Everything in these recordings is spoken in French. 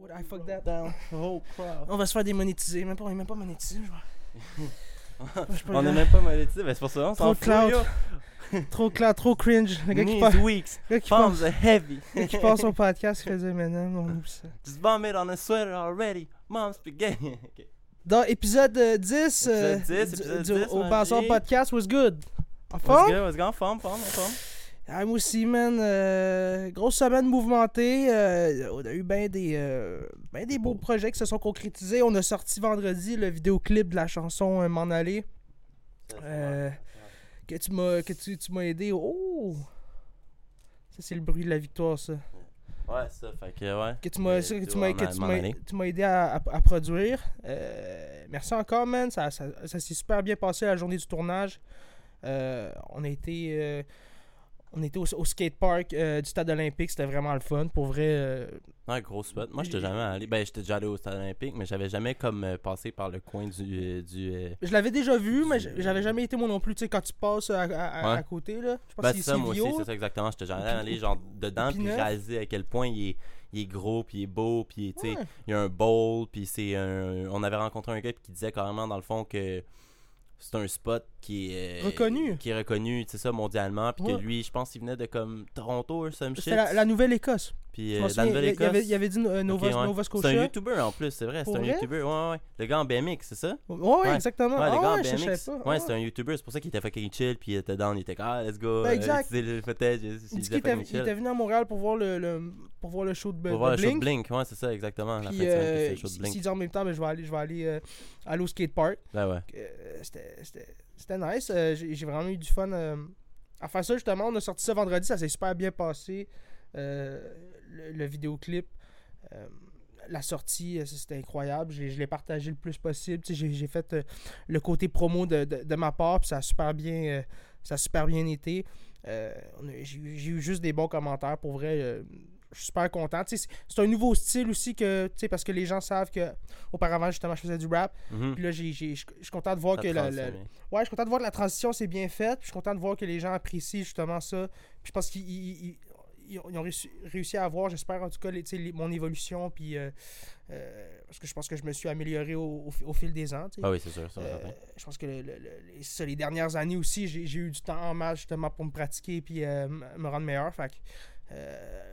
What I fucked down. Oh crap. On va se faire démonétiser. Même pas, on est même pas monétisé. je On est grave. même pas monétisé, mais c'est pour ça, on Trop yo. Trop clair, trop cringe. Le gars qui, passe, weak, le gars qui, passe, heavy. le gars qui passe au podcast, il faisait maintenant. On oublie ça. Just on a sweater already. Mom's spaghetti. Dans épisode euh, 10, euh, Épisode 10, du- épisode du- 10, au. Podcast, was good? En forme? good, what's good? En forme, forme, en forme. Ah, moi aussi, man. euh, grosse semaine mouvementée. euh, on a eu bien des, euh, ben des beaux projets qui se sont concrétisés. On a sorti vendredi le vidéoclip de la chanson M'en aller. Que tu m'as que tu, tu m'as aidé. Oh! Ça, c'est le bruit de la victoire, ça. Ouais, ça, fait que ouais. Que tu m'as que tu m'as que tu m'as- aller. tu m'as aidé à, à- à produire. Euh, merci encore, man. Ça, ça, ça s'est super bien passé la journée du tournage. Euh, on a été. euh, on était au, au skatepark euh, du stade olympique, c'était vraiment le fun. Pour vrai, euh, Ouais, gros spot. Moi, j'étais jamais allé. Ben, j'étais déjà allé au stade olympique, mais j'avais jamais comme euh, passé par le coin du. euh, du je l'avais déjà vu, mais Du- j'avais jamais été moi non plus. Tu sais, quand tu passes à, à- à- Ouais. à côté, là. Je pense Ben, que c'est ça, moi aussi, c'est ça exactement. J'étais jamais allé genre dedans, puis P9. réaliser à quel point il est, il est gros, puis il est beau, puis tu sais, Ouais. il y a un bowl, puis c'est un. On avait rencontré un gars qui disait carrément dans le fond que c'est un spot qui est. euh, Reconnu. Qui est reconnu, sais ça, mondialement, puis Ouais. que lui, je pense qu'il venait de comme Toronto ou some shit. La, la Nouvelle-Écosse. Puis euh, la souviens, il, avait, Nouvelle-Écosse. il avait dit euh, Nova, Ok, ouais. Nova C'est un Scotia. YouTuber en plus, c'est vrai, c'est Pour un vrai? YouTuber. Ouais, ouais. Le gars en BMX, c'est ça? Ouais, ouais, exactement. Ouais, le Ah gars en je BMX. pas. Ouais, Ah c'est un YouTuber, c'est pour ça qu'il était fucking chill, puis il était down, il était comme, ah, let's go. Ben, exact. le footage, il Il était il était venu à Montréal pour voir le, le- pour voir le show de, Pour de voir le show de Blink. Blink, ouais, c'est ça, exactement. La fin Puis de semaine, que c'est le show de il Blink. s'il dit en même temps, mais je vais aller, je vais aller, euh, aller au skatepark. Ben ouais. Euh, C'était nice. J'ai vraiment eu du fun à faire ça justement. On a sorti ça vendredi, ça s'est super bien passé. Euh, le, le vidéoclip. euh, la sortie, euh, c'était incroyable. J'ai- Je l'ai partagé le plus possible. Tu sais, J'ai fait euh, le côté promo de, de- de ma part, puis ça a super bien, ça a super bien été. J'ai eu- juste des bons commentaires. Pour vrai, je suis super content. C'est un nouveau style aussi que, tu sais, parce que les gens savent que auparavant justement je faisais du rap. Mhm. Puis là, je je suis content de voir Ça que la, la-. Ouais, je suis content de voir que la transition s'est bien faite. Je suis content de voir que les gens apprécient justement ça. Puis je pense qu'ils ils- ont, réussi, à voir, j'espère en tout cas, les- les- mon évolution. Puis euh, euh, parce que je pense que je me suis amélioré au, au fi- au fil des ans. Ah oui, c'est sûr, ça, Euh, je pense que le- le- le- les, ça, les dernières années aussi, j'ai eu du temps en masse justement pour me pratiquer puis me rendre meilleur. Fait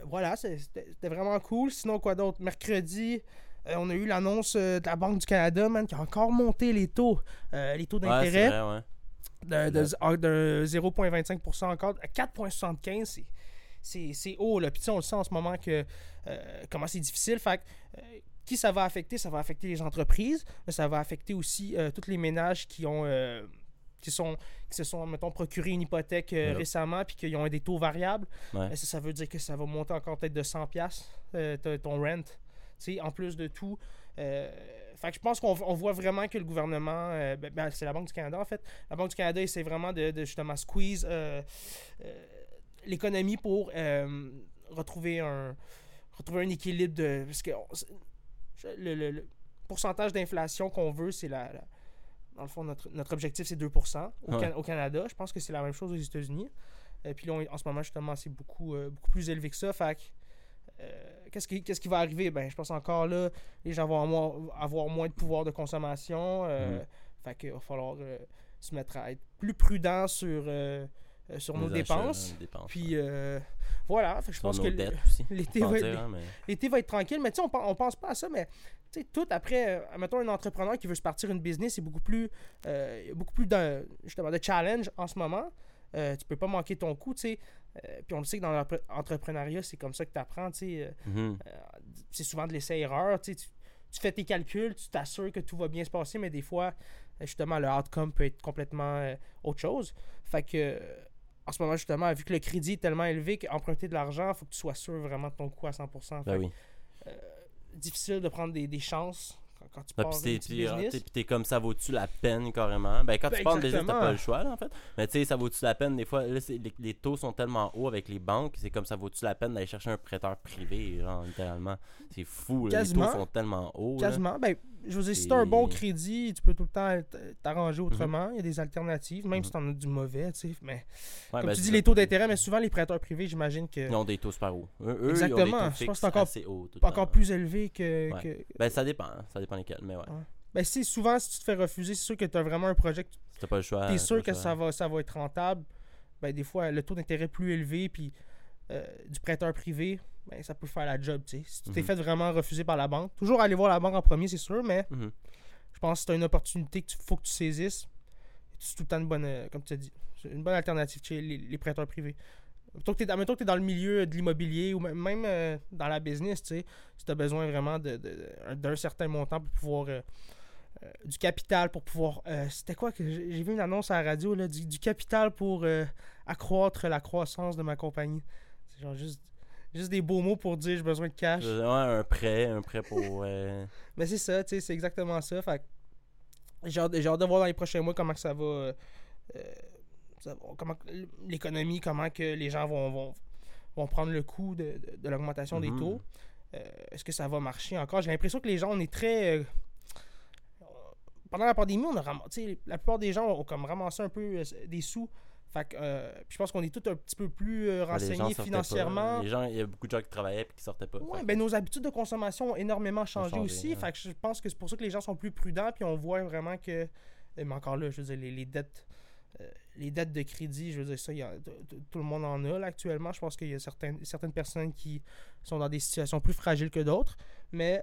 voilà, c'était vraiment cool. Sinon, quoi d'autre? Mercredi, on a eu l'annonce de la Banque du Canada, man, qui a encore monté les taux, les taux d'intérêt ouais. de, de, ah, de 0,25% encore à 4,75%. C'est- haut, là. Puis on le sait en ce moment que euh, comment c'est difficile. Fait euh, qui ça va affecter? Ça va affecter les entreprises, mais ça va affecter aussi euh, tous les ménages qui ont. qui, sont, qui se sont, mettons, procuré une hypothèque euh, Yep. récemment puis qui ont des taux variables. Ouais. Ça, ça veut dire que ça va monter encore peut-être de 100$ euh, t- ton rent. En plus de tout. Euh, fait que je pense qu'on on voit vraiment que le gouvernement, ben, ben, c'est la Banque du Canada en fait, la Banque du Canada essaie vraiment de, de justement squeeze l'économie pour euh, retrouver un retrouver un équilibre de parce que on- le, le- le pourcentage d'inflation qu'on veut c'est la, la- dans le fond notre, notre objectif c'est 2% au, Ouais. Can- au Canada je pense que c'est la même chose aux États-Unis et puis là on- en ce moment justement c'est beaucoup euh, beaucoup plus élevé que ça fait que, euh, qu'est-ce qui qu'est-ce qui va arriver? Ben je pense encore là les gens vont avoir, avoir moins de pouvoir de consommation euh, Mhm. fait qu'il va falloir euh, se mettre à être plus prudent sur euh, euh, sur nos dépenses puis euh, voilà, je pense que l'été va, être, hein, mais- l'été va être tranquille, mais tu sais, on, on pense pas à ça, mais tu sais, tout après, euh, mettons un entrepreneur qui veut se partir une business, c'est beaucoup plus, beaucoup plus de, justement, de challenge en ce moment. Tu peux pas manquer ton coup, tu sais. Puis on le sait que dans l'entrepreneuriat, c'est comme ça que tu apprends, tu sais. Mhm. c'est souvent de l'essai-erreur. Tu, sais, tu- tu fais tes calculs, tu t'assures que tout va bien se passer, mais des fois, justement, le outcome peut être complètement euh, autre chose. Fait que, euh, en ce moment, justement, vu que le crédit est tellement élevé qu'emprunter de l'argent, il faut que tu sois sûr vraiment de ton coût à 100%. Fait Ben oui. difficile de prendre des, des chances quand, tu pars puis t'es- ah, puis t'es comme ça vaut-tu la peine carrément? Ben quand Ben, tu pars de business, t'as pas le choix là en fait. Mais tu sais, ça vaut-tu la peine? Des fois? Là, les, les taux sont tellement hauts avec les banques, c'est comme ça vaut-tu la peine d'aller chercher un prêteur privé, genre littéralement? C'est fou, là, les taux sont tellement hauts. Quasiment. Ben, je veux dire, si t'as un bon crédit, tu peux tout le temps t- t'arranger autrement. Il y a des alternatives, même si t'en as du mauvais, tu sais. Mais Ouais, comme ben, tu dis, les taux d'intérêt, mais souvent les prêteurs privés, j'imagine que Ils ont des taux super hauts. Eux, eux, ils ont des Exactement. taux Je pense que c'est encore- encore plus élevé que. Ouais. que- Ben, ça dépend. Ça dépend lesquels, mais ouais. Ben, si souvent, si tu te fais refuser, c'est sûr que tu as vraiment un projet que tu t'as pas le choix. es t'as sûr que choix. ça va, ça va être rentable. Ben, des fois, le taux d'intérêt plus élevé, puis euh, du prêteur privé, ben, ça peut faire la job, tu sais. Si tu t'es Mhm. fait vraiment refuser par la banque, toujours aller voir la banque en premier, c'est sûr, mais Mhm. je pense que c'est une opportunité qu'il faut que tu saisisses. C'est tout le temps une bonne, euh, comme tu as dit, une bonne alternative chez les, les prêteurs privés. Mettons que tu es, dans le milieu de l'immobilier ou même- euh, dans la business, tu sais, si tu as besoin vraiment de- de- d'un certain montant pour pouvoir. euh, euh, du capital pour pouvoir. C'était quoi que j'ai vu une annonce à la radio, là, du, du capital pour accroître la croissance de ma compagnie. C'est genre juste, juste des beaux mots pour dire j'ai besoin de cash. Ouais, un prêt, un prêt pour. euh, Mais c'est ça, tu sais, c'est exactement ça. Fait j'ai hâte, de voir dans les prochains mois comment que ça va. euh, euh, ça va- comment l'économie, comment que les gens vont, vont, vont prendre le coup de, de- de l'augmentation des Mhm. taux. Euh, Est-ce que ça va marcher encore? J'ai l'impression que les gens, on est très. pendant la pandémie, on a ram- tu sais, la plupart des gens ont comme ramassé un peu des sous. Fait que, euh, je pense qu'on est tous un petit peu plus euh, les renseignés financièrement. pas. Les gens, il y a beaucoup de gens qui travaillaient et qui sortaient pas. Fait ben que- nos habitudes de consommation ont énormément changé, changé, aussi. Fait que je pense que c'est pour ça que les gens sont plus prudents, puis on voit vraiment que. euh, Mais encore là, je veux dire, les, les dettes. euh, les dettes de crédit, je veux dire, ça, y a- tout le monde en a là, actuellement. Je pense qu'il y a certaines, certaines personnes qui sont dans des situations plus fragiles que d'autres. Mais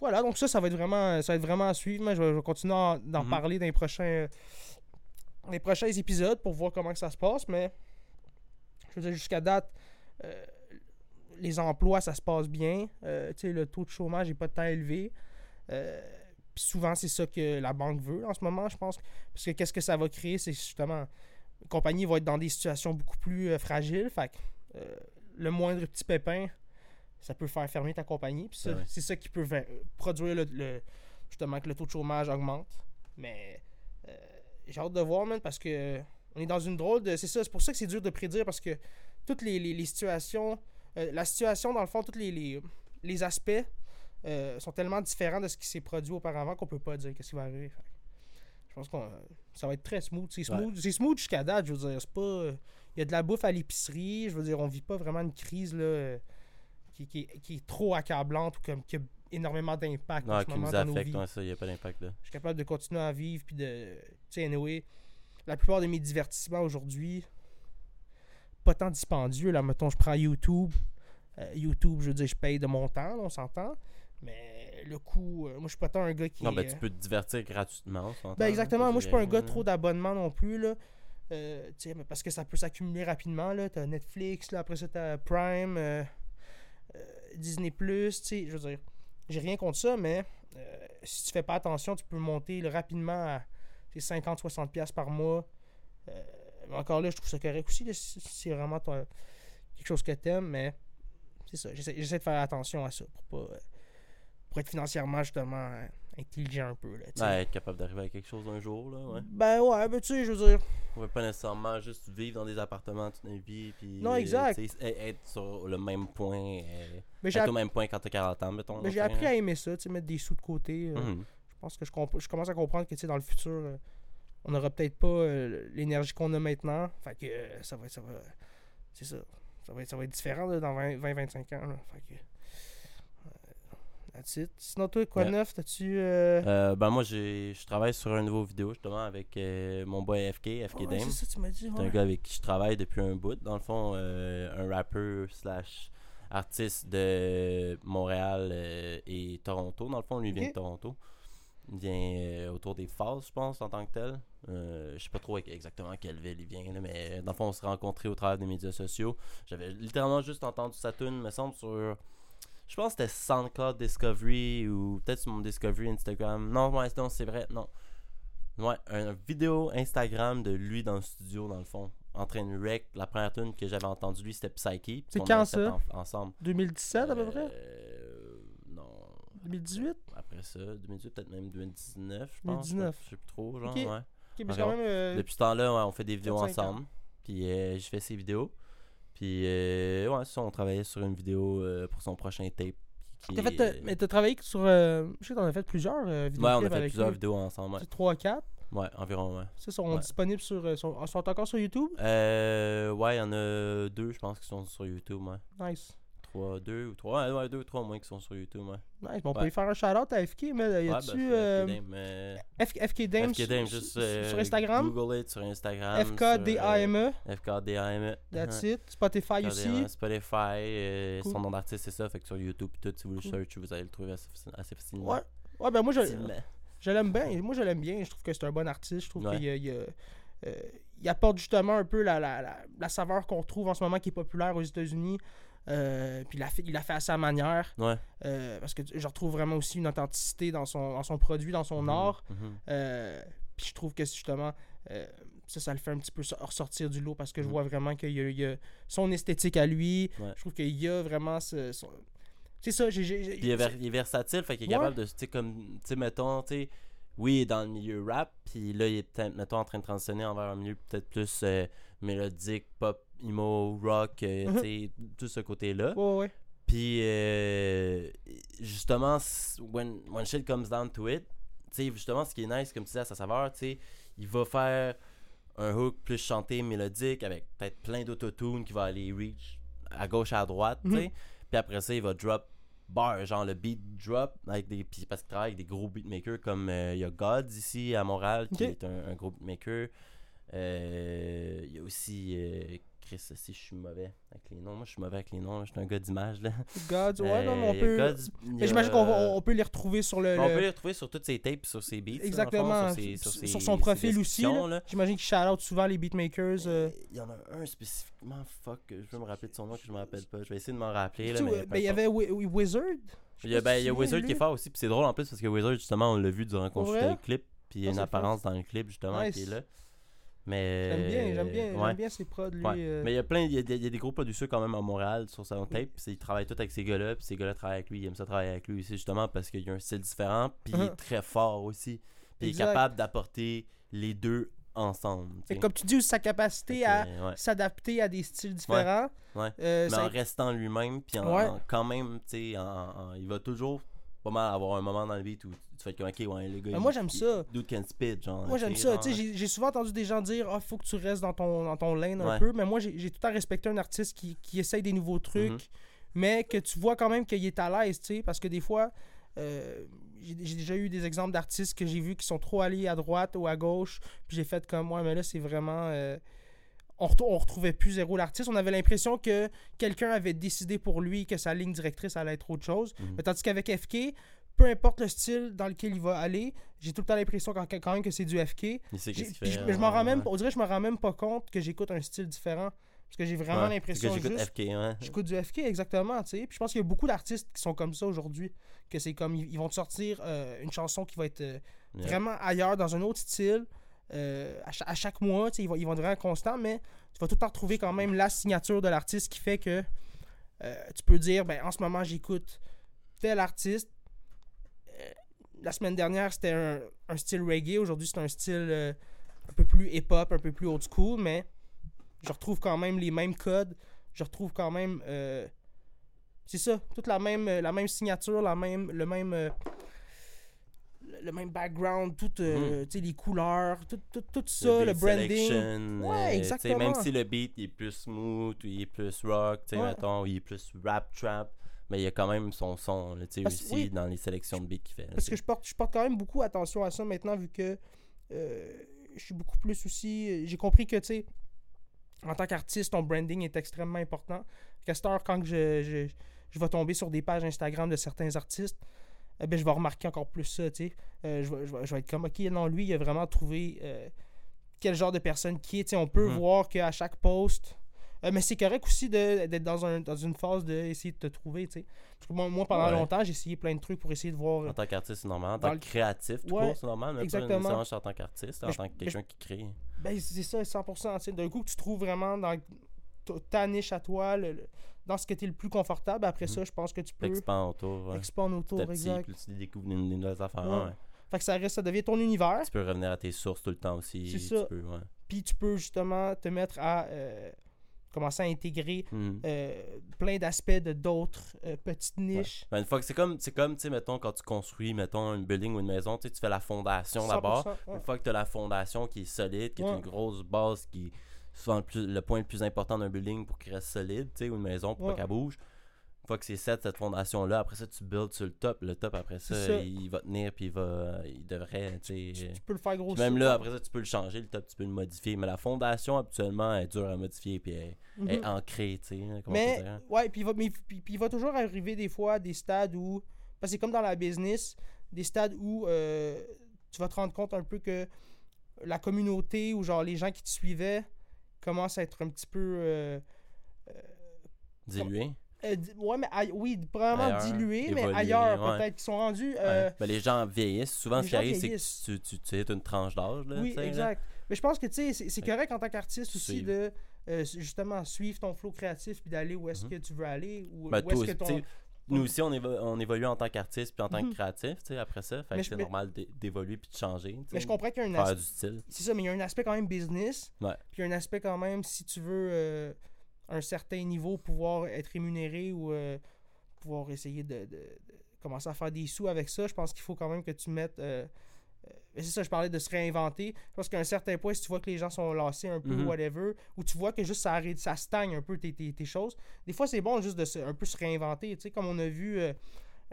voilà, donc ça, ça va être vraiment, ça va être vraiment à suivre. Mais je vais, je vais continuer d'en Mhm. parler dans les prochains, les prochains épisodes pour voir comment que ça se passe. Mais je veux dire, jusqu'à date, euh, les emplois, ça se passe bien. Euh, le taux de chômage n'est pas tant élevé. Euh, puis souvent, c'est ça que la banque veut en ce moment, je pense. Parce que qu'est-ce que ça va créer, c'est justement, les compagnies vont être dans des situations beaucoup plus fragiles. Fait que, le moindre petit pépin, ça peut faire fermer ta compagnie. Puis c'est ça qui peut produire le, le- justement que le taux de chômage augmente. Mais j'ai hâte de voir, man, parce que on est dans une drôle de. C'est ça, c'est pour ça que c'est dur de prédire parce que toutes les, les- les situations. euh, la situation, dans le fond, tous les, les, les aspects euh, sont tellement différents de ce qui s'est produit auparavant qu'on peut pas dire qu'est-ce qui va arriver. Fait je pense que ça va être très smooth. C'est smooth, smooth jusqu'à date, je veux dire. C'est pas. Il y a de la bouffe à l'épicerie. Je veux dire, on vit pas vraiment une crise là, euh, qui, qui est- qui est trop accablante ou comme qui a énormément d'impact en ce qui moment nous dans nos affecte, vies. ouais, ça, il n'y a pas d'impact là. je suis capable de continuer à vivre puis de tu sais anyway, la plupart de mes divertissements aujourd'hui pas tant dispendieux là. Mettons je prends YouTube. Euh, YouTube je veux dire je paye de mon temps là, on s'entend. Mais le coût euh, moi je suis pas tant un gars qui Non, ben tu euh, peux te divertir gratuitement. on ben exactement. moi je suis pas un gars trop d'abonnement non plus là. Euh, tu parce que ça peut s'accumuler rapidement là. T'as Netflix là après ça t'as Prime euh, euh, Disney Plus tu sais je veux dire j'ai rien contre ça mais euh, si tu fais pas attention tu peux monter rapidement à 50-60$ piastres par mois. Euh, encore là je trouve ça correct aussi c'est vraiment quelque chose que t'aimes mais c'est ça j'essaie de faire attention à ça pour pas euh, pour être financièrement justement intelligent un peu là. Ouais, être capable d'arriver à quelque chose un jour, là, ouais. ben ouais ben tu sais je veux dire On veut pas nécessairement juste vivre dans des appartements toute notre vie, puis... Non, exact. tu sais, e- Être sur le même point, euh, mais être au même point quand t'as 40 ans, mettons. mais j'ai appris à aimer ça tu sais mettre des sous de côté euh, Mhm. Je pense que je, comp- je commence à comprendre que tu sais, dans le futur, euh, on n'aura peut-être pas euh, l'énergie qu'on a maintenant. Fait que euh, ça va être. Ça va, c'est ça. Ça va être, ça va être différent là, dans 20-25 ans. là. Fait que. That's it. Sinon, toi, quoi de Yeah. neuf? T'as-tu. euh, Euh, ben moi, j'ai- je travaille sur un nouveau vidéo, justement, avec euh, mon boy FK, FK Dame. c'est ça, tu m'as dit. C'est un gars avec qui je travaille depuis un bout. Dans le fond, euh, un rappeur slash artiste de Montréal et Toronto. Dans le fond, lui vient de Toronto. Il vient autour des phases, je pense, en tant que tel. Euh, je sais pas trop exactement quelle ville il vient, là, mais dans le fond, on s'est rencontrés au travers des médias sociaux. J'avais littéralement juste entendu sa tune, me semble, sur. Je pense que c'était SoundCloud Discovery ou peut-être sur mon Discovery Instagram. Non, ouais, non, c'est vrai, non. Ouais, une vidéo Instagram de lui dans le studio, dans le fond, en train de rec. La première tune que j'avais entendue, lui, c'était Psyche. puis C'est quand ça? en- ensemble. 2017 à peu près? Euh, Non. 2018 Après ça, 2018, peut-être même 2019, je pense. 2019. Je sais plus trop, genre, ouais. Mais quand même. euh, Depuis ce temps-là, ouais, on fait des vidéos 4-5 ans. ensemble. Puis euh, je fais ses vidéos. Puis euh, ouais, ça, on travaillait sur une vidéo euh, pour son prochain tape qui T'as fait, est- euh, mais t'as travaillé sur. euh, je sais que t'en as fait plusieurs vidéos. Ouais, on a fait plusieurs vidéos ensemble. Ouais, 3 4. ouais environ, ouais. Ça, sont Ouais. disponibles sur. sont, sont encore sur YouTube? Euh, ouais, il y en a deux, je pense, qui sont sur YouTube, ouais. Nice. Trois, deux ou trois, ouais, ouais, deux ou trois moins qui sont sur YouTube, ouais. Nice. Bon, on peut lui faire un shout-out à FK, mais euh, y a-tu. ben, euh, FK Dame, FK Dame, sur, juste sur- euh, sur Instagram? Google it sur Instagram. FKDAME. euh, FKDAME. That's it. Spotify aussi. FKDAME, Spotify, euh, son nom d'artiste, c'est ça. Fait que sur YouTube, tout, si vous le search, vous allez le trouver assez, faci- assez facilement. Ouais. Ouais, ben moi, je, je l'aime bien. Moi, je l'aime bien. Je trouve que c'est un bon artiste. Je trouve qu'il y a- y euh, il apporte justement un peu la, la, la, la saveur qu'on trouve en ce moment qui est populaire aux États-Unis. Euh, puis il l'a fait, il l'a fait à sa manière. Ouais. Euh, parce que je retrouve vraiment aussi une authenticité dans son, dans son produit, dans son art. Mhm. Euh, puis je trouve que justement, ça, ça le fait un petit peu so- ressortir du lot parce que je Mhm. vois vraiment qu'il y a, y a son esthétique à lui. Ouais. Je trouve qu'il y a vraiment ce. son- C'est ça, j'ai. il est, ver- il est versatile, fait qu'il est Ouais. capable de, tu sais, comme, tu sais, mettons, tu sais, oui, il est dans le milieu rap, puis là, il est peut-être, mettons, en train de transitionner envers un milieu peut-être plus euh, mélodique, pop, emo, rock, euh, Mhm. tu sais, tout ce côté-là. Ouais, ouais. Puis, euh, justement, when, when shit comes down to it, tu sais, justement, ce qui est nice, comme tu disais, à sa saveur, tu sais, il va faire un hook plus chanté, mélodique, avec peut-être plein d'autotune qui va aller reach à gauche, à droite, tu sais. Mhm. Puis après ça, il va drop bar, genre le beat drop, avec des, parce qu'il travaille avec des gros beatmakers comme euh, il y a Gods ici à Montréal, qui est un, un gros beatmaker. Euh, Il y a aussi euh, Chris, si je suis mauvais avec les noms. Moi, je suis mauvais avec les noms. Je suis un gars d'image. là. Gods, ouais, non, mais Euh, on a peut. Gods, mais j'imagine qu'on va- on peut les retrouver sur le. on le- peut les retrouver sur toutes ses tapes, sur ses beats. là, dans le fond, Exactement. sur, ses- sur Sur, ses- sur son ses profil aussi. descriptions, là. là. J'imagine qu'il shout out souvent les beatmakers. euh, Il y en a un spécifiquement, fuck, je veux me rappeler de son nom que je me rappelle pas. Je vais essayer de m'en rappeler. Là, tu- mais euh, peu ben, il y importe. avait Wi- Wi- Wizard. Je sais Il y a, pas ben, si il y a tu Wizard qui est fort aussi, puis c'est drôle en plus parce que Wizard, justement, on l'a vu durant qu'on Pour shootait vrai? le clip, puis il y a Ah, une c'est apparence dans le clip, justement, Nice. qui est là. Mais. J'aime bien, j'aime bien, ouais. j'aime bien ses prods, lui. Ouais. euh. Mais il y a plein, il y a, des- il y a des gros producteurs quand même à Montréal sur son tape, puis il travaille tout avec ces gars-là, puis ces gars-là travaillent avec lui, il aime ça travailler avec lui aussi justement parce qu'il a un style différent, puis il est Mhm. très fort aussi, puis il est capable d'apporter les deux ensemble. comme tu dis, sa capacité à ouais. s'adapter à des styles différents. Ouais. euh, Mais ça- en restant lui-même, puis en, quand même, tu sais, en- en- il va toujours pas mal avoir un moment dans le beat où tu fais comme, ok, ouais, le gars. Moi, j'aime ça. Dude can spit, genre. Moi, j'aime ça. Tu sais, j'ai- souvent entendu des gens dire Ah, faut que tu restes dans ton, dans ton lane un Ouais. peu. Mais moi, j'ai tout le temps respecté un artiste qui, qui essaye des nouveaux trucs, Mhm. mais que tu vois quand même qu'il est à l'aise, tu sais. Parce que des fois, euh, j'ai déjà eu des exemples d'artistes que j'ai vus qui sont trop allés à droite ou à gauche. Puis j'ai fait comme moi, mais là, c'est vraiment. euh, on, retrouvait plus zéro l'artiste. On avait l'impression que quelqu'un avait décidé pour lui que sa ligne directrice allait être autre chose. Mhm. Mais tandis qu'avec FK, peu importe le style dans lequel il va aller, j'ai tout le temps l'impression quand, quand même que c'est du FK. Il sait fait. je, m'en rends même, on dirait que je me rends même pas compte que j'écoute un style différent. Parce que j'ai vraiment Ouais, l'impression que j'écoute. FK, ouais. J'écoute du FK, exactement. Puis je pense qu'il y a beaucoup d'artistes qui sont comme ça aujourd'hui. Que c'est comme, ils, ils vont te sortir euh, une chanson qui va être euh, Yeah. vraiment ailleurs, dans un autre style, euh, à, cha- à chaque mois, ils vont, ils vont être constants, mais tu vas tout le temps retrouver quand même la signature de l'artiste qui fait que euh, tu peux dire, ben en ce moment, j'écoute tel artiste. Euh, la semaine dernière, c'était un, style reggae. Aujourd'hui, c'est un style un peu plus hip-hop, un peu plus old school, mais je retrouve quand même les mêmes codes. Je retrouve quand même. c'est ça, toute la même, la même signature, la même, le même. Le même background, tout, euh, sais, les couleurs, tout, tout, tout ça, le, branding. Ouais, euh, exactement. Même si le beat il est plus smooth, ou il est plus rock, Ouais. mettons, ou il est plus rap trap, mais il y a quand même son son, là, Parce- aussi oui. dans les sélections de beats qu'il fait. là, Parce que je porte, je porte quand même beaucoup attention à ça maintenant, vu que euh, je suis beaucoup plus aussi. J'ai compris que, tu sais, en tant qu'artiste, ton branding est extrêmement important. Heure, quand je, je, je vais tomber sur des pages Instagram de certains artistes, eh ben, je vais remarquer encore plus ça, tu sais. Euh, je, vais, je vais- je vais être comme, ok, non, lui, il a vraiment trouvé euh, quel genre de personne qui est. Tu sais, on peut Mhm. voir qu'à chaque post. euh, mais c'est correct aussi de- d'être dans, un, dans une phase d'essayer de te trouver, tu sais. Parce que moi, moi, pendant Ouais. longtemps, j'ai essayé plein de trucs pour essayer de voir. En tant qu'artiste, c'est normal. En tant que créatif, tout Ouais, c'est normal. Exactement. pas en tant qu'artiste, en tant que quelqu'un qui crée. Ben, c'est ça, 100%. tu sais. D'un coup, tu trouves vraiment dans ta- niche à toi, le- le- dans ce que tu es le plus confortable. Après Mhm. ça, je pense que tu peux T'expands autour. Ouais. Petit autour. petit, Exact. plus tu découvres des, nouvelles affaires. Ouais. ouais. Fait que ça reste, ça devient ton univers. Tu peux revenir à tes sources tout le temps aussi. C'est ça. peux. Puis tu peux justement te mettre à. euh, commencer à intégrer Mhm. euh, plein d'aspects de d'autres euh, petites niches. Ben, une fois que c'est comme, c'est comme, tu sais, mettons, quand tu construis, mettons, une building ou une maison, tu fais la fondation d'abord. 100%, ouais. Une fois que tu as la fondation qui est solide, qui est une grosse base, qui est souvent le, plus- le point le plus important d'un building pour qu'il reste solide, tu sais, ou une maison pour Ouais. pas qu'elle bouge. Une fois que c'est set, cette fondation-là, après ça, tu builds sur le top. Le top, après ça, il va tenir, puis il va, il devrait, tu peux le faire grossir. même là, après ça, tu peux le changer, le top, tu peux le modifier. Mais la fondation, habituellement, elle est dure à modifier, puis elle, elle est Mhm. ancrée, tu sais, peut Mais, hein. ouais, puis il, va, mais- puis- puis il va toujours arriver des fois des stades où. Parce que c'est comme dans la business, des stades où euh, tu vas te rendre compte un peu que la communauté ou genre les gens qui te suivaient commencent à être un petit peu. euh, Dilué. euh, ouais, mais oui, probablement Ailleurs, dilués, mais ailleurs ouais. peut-être, qui sont rendus. euh, Ouais. Ben, les gens vieillissent. Souvent, les ce qui arrive, c'est que tu, tu, tu es une tranche d'âge. là, oui, là. exact. Mais je pense que tu sais, c'est- correct en tant qu'artiste aussi Suivre. de euh, justement suivre ton flow créatif puis d'aller où est-ce Mhm. que tu veux aller. Ou Ben, où est-ce que ton. Nous aussi, on, évo- on évolue en tant qu'artiste puis en tant Mhm. que créatif, tu sais, après ça. Fait Mais que c'est normal d'é- d'évoluer puis de changer. Mais je comprends qu'il y a un aspect. du style. C'est ça, mais il y a un aspect quand même business. Ouais. Puis il y a un aspect quand même, si tu veux, euh, un certain niveau, pouvoir être rémunéré ou euh, pouvoir essayer de, de- de commencer à faire des sous avec ça, je pense qu'il faut quand même que tu mettes. euh, c'est ça, je parlais de se réinventer. Je pense qu'à un certain point, si tu vois que les gens sont lassés un peu, Mhm. whatever, ou tu vois que juste ça, arrête, ça stagne un peu tes, tes- tes choses, des fois c'est bon juste de se, un peu se réinventer. Tu sais, comme on a vu euh,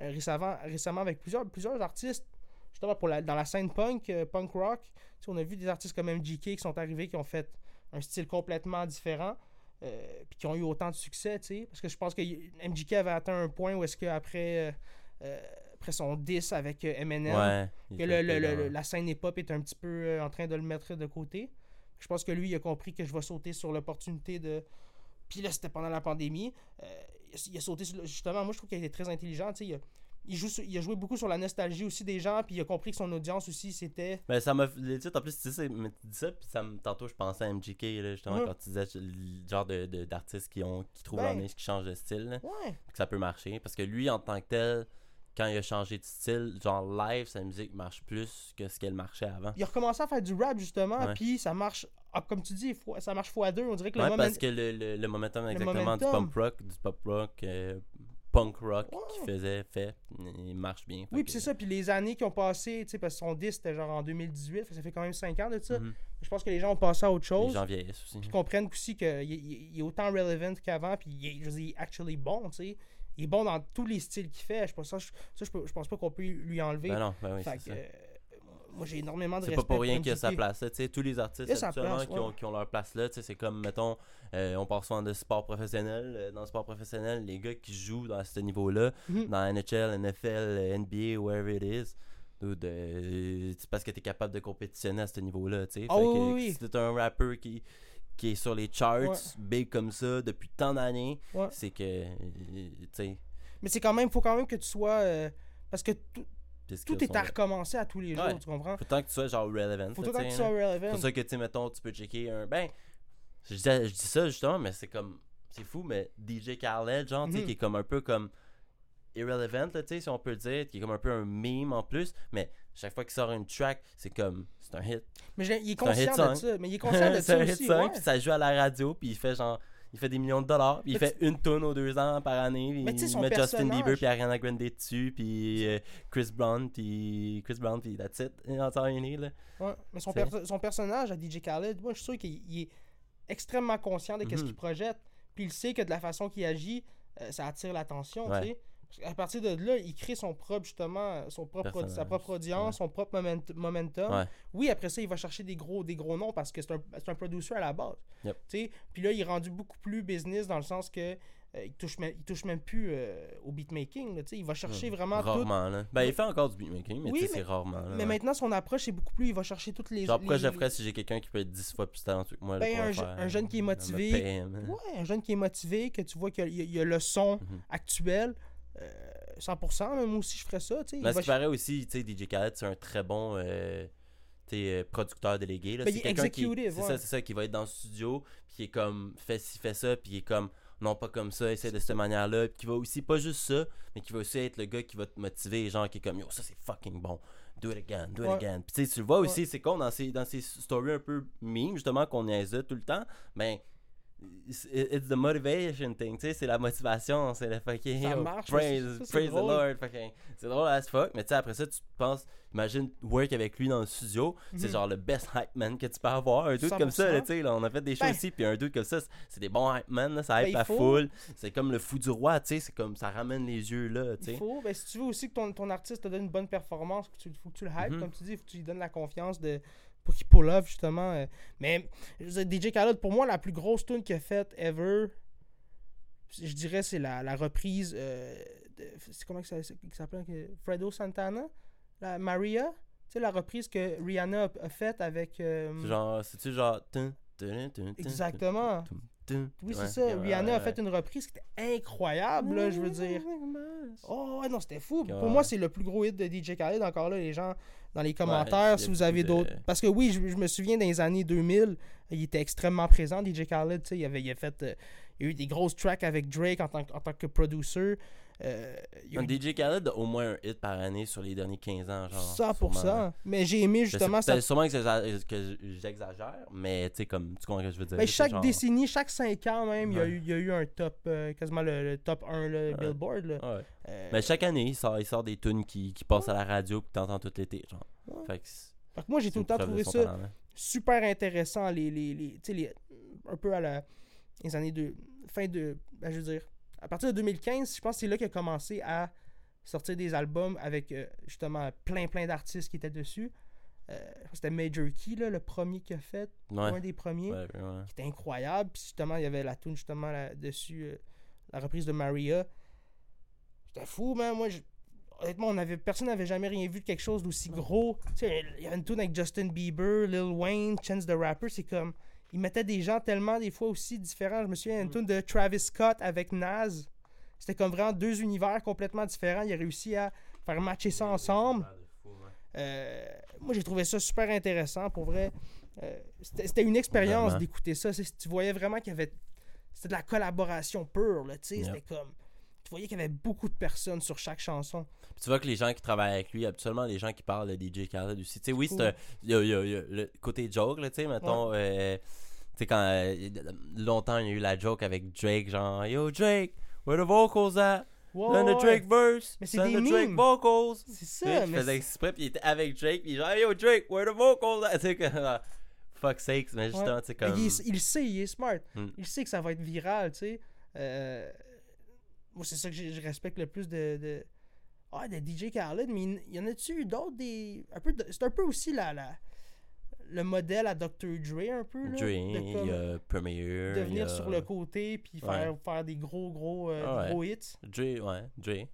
euh, récemment, récemment avec plusieurs, plusieurs artistes, justement pour la, dans la scène punk, euh, punk rock, tu sais, on a vu des artistes comme MGK qui sont arrivés, qui ont fait un style complètement différent, euh, puis qui ont eu autant de succès, tu sais. Parce que je pense que MGK avait atteint un point où est-ce qu'après après son 10 avec euh, Eminem, Ouais. il que le- la scène hip-hop est un petit peu euh, en train de le mettre de côté. Je pense que lui, il a compris que je vais sauter sur l'opportunité de. Puis là, c'était pendant la pandémie. Euh, il, a, sauté sur le- Justement, moi, je trouve qu'il a été très intelligent. tu sais, Il a, il, joue sur- il a joué beaucoup sur la nostalgie aussi des gens. Puis il a compris que son audience aussi, c'était. Ben, ça m'a. Les titres, en plus, tu sais, mais tu dis ça, puis ça me... tantôt, je pensais à MGK, là, justement, Ouais. quand tu disais le genre de, de- d'artistes qui, ont, qui trouvent Ben. leur niche, qui changent de style, là, Ouais. que ça peut marcher. Parce que lui, en tant que tel, quand il a changé de style, genre live, sa musique marche plus que ce qu'elle marchait avant. Il a recommencé à faire du rap, justement. Puis ça marche. ah, comme tu dis, ça marche fois deux. On dirait que le Ouais, moment. parce que le, le, le momentum exactement momentum. du punk rock, du pop rock, euh, punk rock Ouais. qu'il faisait, fait, il marche bien. Oui, puis c'est ça. Puis les années qui ont passé, tu sais, parce que son 10 c'était genre en 2018. fait que Ça fait quand même 5 ans de ça. Mhm. Je pense que les gens ont passé à autre Les chose. gens vieillissent aussi. Puis comprennent aussi qu'il il, il- il est autant relevant qu'avant, puis il est actually bon, tu sais. Il est bon dans tous les styles qu'il fait. Je pense, ça, je, ça, je, pense pas qu'on peut lui enlever. Ben non, ben oui, Fait c'est que, ça. euh, moi, j'ai énormément de C'est respect pas pour rien qu'il y a sa place là, tu tous les artistes Il y a sa habituellement, place, qui, ont, ouais. qui ont leur place là, tu c'est comme, mettons, euh, on parle souvent de sport professionnel, euh, dans le sport professionnel, les gars qui jouent dans ce niveau-là, Mhm. dans NHL, NFL, NBA, wherever it is, c'est parce que t'es capable de compétitionner à ce niveau-là, tu sais, Ah oui, si t'es un rappeur qui, qui est sur les charts, Ouais. big comme ça, depuis tant d'années, Ouais. c'est que, euh, Mais c'est quand même, faut quand même que tu sois. euh, parce que tout, est à recommencer à tous les jours, Ouais. tu comprends? Faut tant que tu sois genre relevant, Faut là, tu que tu sois relevant. pour ça que, tu sais, mettons, tu peux checker un. Ben, je dis, je dis ça justement, mais c'est comme. C'est fou, mais DJ Khaled, genre, tu sais, Mhm. qui est comme un peu comme. Irrelevant, là, si on peut dire, qui est comme un peu un meme en plus, mais chaque fois qu'il sort une track, c'est comme. C'est un hit. Mais il est C'est hit conscient de ça. Mais il est conscient de c'est ça un hit song, puis ça joue à la radio, puis il fait genre. Il fait des millions de dollars, puis il fait une tonne aux deux ans par année, puis il met Justin personnage- Bieber puis Ariana Grande dessus, puis euh, Chris Brown, puis Chris Brown, puis that's it, en unique, là. Ouais, mais son, T'sais. perso- son personnage à DJ Khaled, moi je suis sûr qu'il il est extrêmement conscient de ce Mhm. qu'il projette. Puis il sait que de la façon qu'il agit, euh, ça attire l'attention. Ouais. tu sais. Qu'à partir de là, il crée son propre, justement, son propre, sa propre audience, son propre moment- momentum. Ouais. Oui, après ça, il va chercher des gros, des gros noms parce que c'est un, un producer à la base. Yep. Puis là, il est rendu beaucoup plus business dans le sens que euh, il, touche même, il touche même plus euh, au beatmaking. là, il va chercher vraiment tout. Rarement, là. Ben, il fait encore du beatmaking, mais Oui, mais- c'est rarement. là, Mais ouais. maintenant, son approche est beaucoup plus. Il va chercher toutes les. Genre, pourquoi les- je ferais si j'ai quelqu'un qui peut être 10 fois plus talentueux que moi? Ben, un faire? jeune qui est motivé. Ouais, un jeune qui est motivé, que tu vois qu'il y, a- il y a le son Mhm. actuel. Euh, 100%, là, moi aussi je ferais ça. Mais ce qui paraît aussi, DJ Khaled, c'est un très bon euh, euh, producteur délégué. Là. Ben, c'est quelqu'un qui. executive, C'est ouais. ça, c'est ça, qui va être dans le studio, puis qui est comme, fait ci, fait ça, puis qui est comme, non, pas comme ça, essaie de cette manière-là. Puis qui va aussi, pas juste ça, mais qui va aussi être le gars qui va te motiver, genre, qui est comme, yo, ça c'est fucking bon. Do it again, do it Ouais. again. Puis tu le vois aussi, c'est con dans ces, dans ces stories un peu meme, justement, qu'on niaisait tout le temps, mais it's it's the motivation thing, tu sais, c'est la motivation, c'est le fucking Ça marche, praise, ça, praise the. Lord, fucking. C'est drôle as fuck, mais tu sais, après ça, tu penses, imagine work avec lui dans le studio, c'est Mhm. genre le best hype man que tu peux avoir, un dude comme ça, 100%. là, tu sais, on a fait des Ben- ici, puis un dude comme ça, c'est- des bons hype man, là, ça hype Ben, il la faut. foule, c'est comme le fou du roi, tu sais, c'est comme, ça ramène les yeux là, tu Il sais. faut, ben, si tu veux aussi que ton, ton artiste te donne une bonne performance, il faut que tu le hype, Mhm. comme tu dis, faut que tu lui donnes la confiance de, pour qu'il pull off, justement. euh. Mais DJ Khaled, pour moi, la plus grosse tune qu'il a faite ever, je dirais, c'est la, la reprise. euh, de, c'est comment que ça, ça s'appelle Fredo Santana La Maria Tu sais, la reprise que Rihanna a, a faite avec. euh, C'est genre, c'est-tu genre. exactement. Oui, c'est ça. Rihanna a fait une reprise qui était incroyable, là, je veux dire. Oh, ouais, non, c'était fou. Pour moi, c'est le plus gros hit de DJ Khaled. Encore là, les gens, dans les commentaires, si vous avez de- d'autres. Parce que oui, je, je me souviens dans les années 2000, il était extrêmement présent, DJ Khaled. Il, avait, il, a fait, euh, il a eu des grosses tracks avec Drake en tant, en tant que producer. Euh, Un eu DJ Khaled a au moins un hit par année sur les derniers 15 ans, genre. ça pour sûrement, là. ça. Mais j'ai aimé justement ça. peut-être sûrement que j'exa- que j'exagère, mais tu sais, comme, tu comprends ce que je veux dire. Ben, c'est chaque genre- décennie, chaque 5 ans même, il, y a eu, il y a eu un top, euh, quasiment le, le top 1 là, Billboard. Là. Ouais. Euh, Mais chaque année, il sort, il sort des tunes qui, qui passent à la radio que t'entends tout l'été, genre. Fait que c'est fait que moi, j'ai tout le temps trouvé ça talent, là. super intéressant les, les, tu les- un peu à la les années de fin de ben, je veux dire à partir de 2015 je pense que c'est là qu'il a commencé à sortir des albums avec euh, justement plein plein d'artistes qui étaient dessus. Euh, c'était Major Key là, le premier qu'il a fait. Ouais. un des premiers. Ouais, ouais. qui était incroyable. Puis justement il y avait la tune justement là, dessus euh, la reprise de Maria. C'était fou man. Moi je- honnêtement on avait personne n'avait jamais rien vu de quelque chose d'aussi gros. Tu sais il y avait une tune avec Justin Bieber Lil Wayne Chance the Rapper. C'est comme ils mettaient des gens tellement des fois aussi différents je me souviens il y a une tune de Travis Scott avec Nas c'était comme vraiment deux univers complètement différents il a réussi à faire matcher ça ensemble euh, moi, j'ai trouvé ça super intéressant, pour vrai. Euh, c'était une expérience d'écouter ça. Tu voyais vraiment qu'il y avait... C'était de la collaboration pure, là, tu sais. Yep. C'était comme... Tu voyais qu'il y avait beaucoup de personnes sur chaque chanson. Puis tu vois que les gens qui travaillent avec lui, habituellement, les gens qui parlent de DJ Khaled aussi. Tu sais, oui, c'est un. Y a, y a- il y a le côté joke, là, tu sais, mettons. euh, tu sais, quand. euh, longtemps, il y a eu la joke avec Drake, genre, Yo, Drake, where the vocals at? Wow, the ouais. Drake verse. Mais c'est des the Drake vocals. C'est ça, il faisait exprès, puis il était avec Drake, puis genre, Yo, Drake, where the vocals at? Tu sais, que. Fuck sakes, mais justement, Ouais. tu sais, comme. il, il le sait, il est smart. Hmm. Il sait que ça va être viral, tu sais. Euh, moi, c'est ça que je, respecte le plus de, de, ah, de DJ Khaled. Mais il y en a-tu eu d'autres des. Un peu de- c'est un peu aussi la, la, le modèle à Dr. Dre, un peu. Là, Dre, de il comme y a Premier. de venir a- sur le côté puis faire, faire des gros, gros, euh, Ah ouais. gros hits. Dre, ouais, Dre.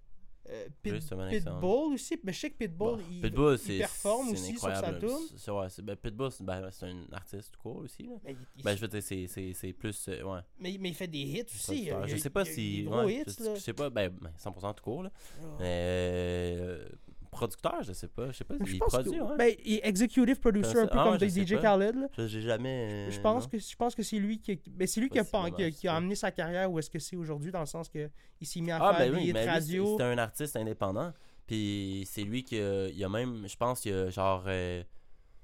Euh, Pit-. Pitbull aussi. Mais je sais que Pitbull, Bon, il, Pitbull, il c'est performe aussi sur sa incroyable. C'est- ouais, c'est- ben, Pitbull, c'est ben, c'est un artiste tout court aussi. Là. Mais il, Ben, je veux dire, c'est- c'est c'est plus. euh, ouais. mais, mais il fait des hits aussi. je sais pas si. des gros ouais, hits, je, là. je sais pas, ben, ben, 100% tout court. Là. Ah. Mais. euh, producteur, je sais pas. Je sais pas. Je Il pense produit, ouais. ben, il est executive producer un peu ah comme sais DJ pas. Khaled. J'ai jamais. Je pense non. que je pense que c'est lui qui ben, c'est lui qui a, qui a- qui a c'est- amené sa carrière où est-ce que c'est aujourd'hui dans le sens que il s'est mis à Ah, faire ben des oui, hits mais c'est- radio. c'est un artiste indépendant. Puis c'est lui qui a, il a même, je pense, qu'il a genre. euh,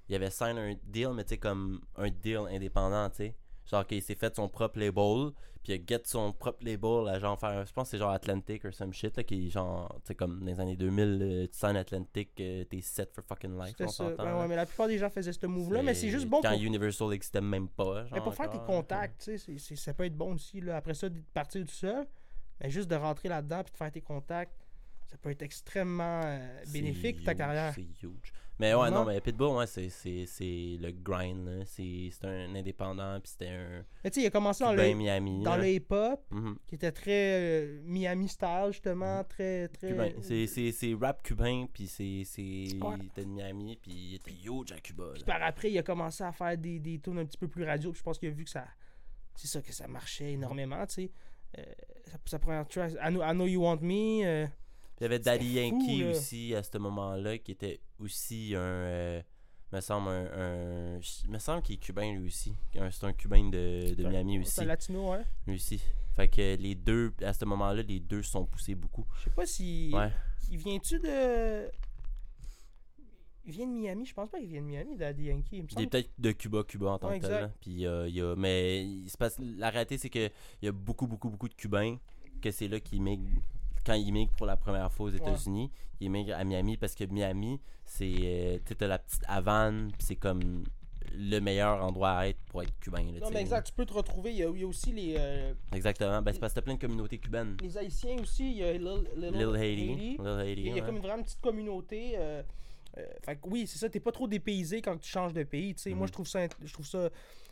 il avait signé un deal, mais tu sais, comme un deal indépendant, tu sais. Genre qu'il s'est fait son propre label, puis il a get son propre label à genre faire. Je pense que c'est genre Atlantic ou some shit, là, qui est genre, tu sais, comme dans les années 2000, euh, tu signes Atlantic, euh, t'es set for fucking life. On ça. Ben ouais, mais la plupart des gens faisaient ce move-là, mais c'est juste bon Quand pour, Universal existait même pas. mais genre, pour faire tes contacts. tu sais, ça peut être bon aussi. Là. Après ça, de partir tout seul, mais juste de rentrer là-dedans puis de faire tes contacts, ça peut être extrêmement euh, bénéfique pour ta carrière. C'est huge. Mais ouais, non, mais Pitbull, ouais, c'est, c'est, c'est le grind, là. C'est, un indépendant, puis c'était un Mais tu sais, il a commencé dans le, Miami. dans là. le hip-hop, Mhm. qui était très euh, Miami style, justement, très. très Cubain. C'est, c'est, c'est rap cubain, puis c'est, c'est... Ouais. il était de Miami, puis il était huge à Cuba. Puis par après, il a commencé à faire des, des tunes un petit peu plus radio. Puis je pense qu'il a vu que ça. C'est ça que ça marchait énormément, tu sais. Euh, sa, sa première track, I know, I Know You Want Me. euh, il y avait Daddy fou, Yankee aussi à ce moment-là, qui était aussi un... euh, me semble un... un me semble qu'il est cubain, lui aussi. C'est un cubain de, de Miami aussi. C'est un latino, ouais. Lui aussi. Fait que les deux, à ce moment-là, les deux se sont poussés beaucoup. Je sais pas si. Ouais. Il vient-tu de. il vient de Miami, je pense pas qu'il vient de Miami, Daddy Yankee. Il me Il est peut-être de Cuba, Cuba en tant Ouais, que tel. là. Puis, euh, il y a, mais il se passe, la réalité, c'est qu'il y a beaucoup, beaucoup, beaucoup de Cubains que c'est là qu'ils migrent. Quand ils migrent pour la première fois aux États-Unis, ils migrent à Miami parce que Miami, c'est. euh, tu t'as la petite Havane, c'est comme le meilleur endroit à être pour être cubain. là, Non, mais exact, tu peux te retrouver. Il y a, il y a aussi les, euh, Exactement. Ben, c'est parce que t'as plein de communautés cubaines. les Haïtiens aussi. Il y a Lil Haiti. Haiti. Lil Haiti. Il y a ouais. comme une vraiment petite communauté. euh, euh, fait que oui, c'est ça, t'es pas trop dépaysé quand tu changes de pays. tu sais. Moi, Mhm. je trouve ça. Je trouve ça.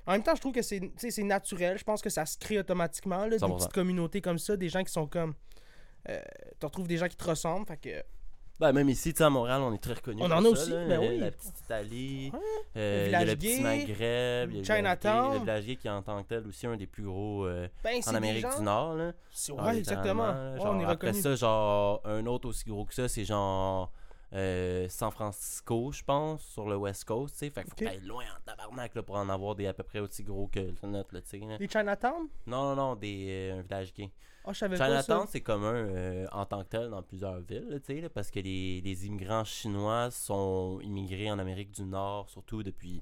En même temps, je trouve que c'est naturel. Je pense que ça se crée automatiquement. Là, des 100%. petites communautés comme ça, des gens qui sont comme. Euh, tu retrouves des gens qui te ressemblent. Fait que. Ben, même ici, tu à Montréal, on est très reconnus. On en a aussi, là. ben La- oui. La petite Italie, euh, Le le village petit gay, Maghreb, il y a le Chinatown. le village gay qui est en tant que tel aussi un des plus gros euh, Ben, en Amérique gens- du Nord. Là. Ouais, exactement. Ouais, Genre, on est après reconnu. ça, genre, un autre aussi gros que ça, c'est genre euh, San Francisco, je pense, sur le West Coast. tu sais. Fait qu'il faut aller loin en tabarnak là, pour en avoir des à peu près aussi gros que le nôtre. Là, tu sais, là. Les Chinatown? Non, non, non, des, euh, un village gay. Je savais pas Chinatown, c'est commun euh, en tant que tel dans plusieurs villes, là, tu sais, là, parce que les, les immigrants chinois sont immigrés en Amérique du Nord, surtout depuis.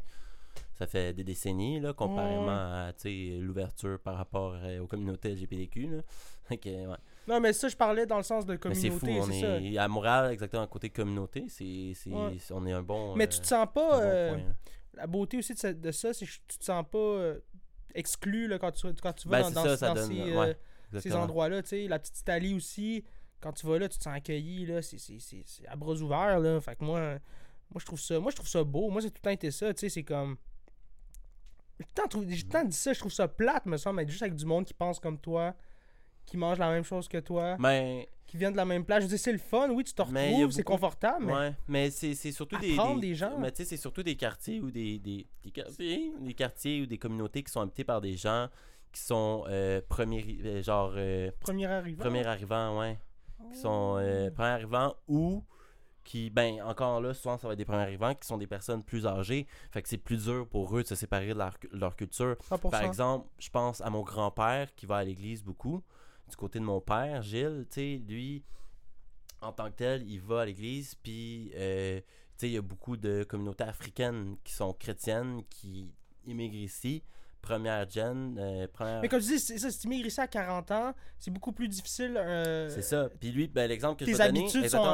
Ça fait des décennies, là, comparément à tu sais, l'ouverture par rapport aux communautés LGBTQ. Là. Ouais. Non, mais ça, je parlais dans le sens de Mais c'est communauté. fou, on ça. est à Montréal, exactement à côté communauté, c'est, Ouais. on est un bon. Mais euh, tu te sens un pas. bon euh, point, là. la beauté aussi de, ça- de ça, c'est que tu te sens pas euh, exclu là, quand, tu, quand tu Ben, vas c'est dans, ça, dans- ça dans donne- ces, ouais, euh, ces Exactement. endroits-là. La petite Italie aussi, quand tu vas là, tu te sens accueilli. Là, c'est, à bras ouverts. Là. Fait que moi, moi, je trouve ça, moi, je trouve ça beau. Moi, c'est tout le temps été ça. C'est comme. J'ai temps dit ça. Je trouve ça plate, me semble, être juste avec du monde qui pense comme toi, qui mange la même chose que toi, Mais, qui vient de la même place. Je dire, c'est le fun. Oui, tu te retrouves, c'est beaucoup- confortable. Mais... Ouais, mais c'est c'est surtout des, des, des gens. Mais tu sais, c'est surtout des quartiers ou des, des, des quartiers, des quartiers ou des communautés qui sont habités par des gens qui sont euh, premiers, euh, genre euh, Premier arrivant. premiers arrivants, ouais, qui sont euh, premiers arrivants ou qui, ben encore là, souvent ça va être des premiers arrivants qui sont des personnes plus âgées, fait que c'est plus dur pour eux de se séparer de leur, leur culture. 100%. Par exemple, je pense à mon grand-père qui va à l'église beaucoup. Du côté de mon père, Gilles, tu sais, lui, en tant que tel, il va à l'église, puis, euh, tu sais, il y a beaucoup de communautés africaines qui sont chrétiennes, qui immigrent ici. Première gen, euh, première... Mais comme tu dis, c'est ça, si tu immigres ici à 40 ans, c'est beaucoup plus difficile. euh, C'est ça. Puis lui, ben, l'exemple que je vais donner,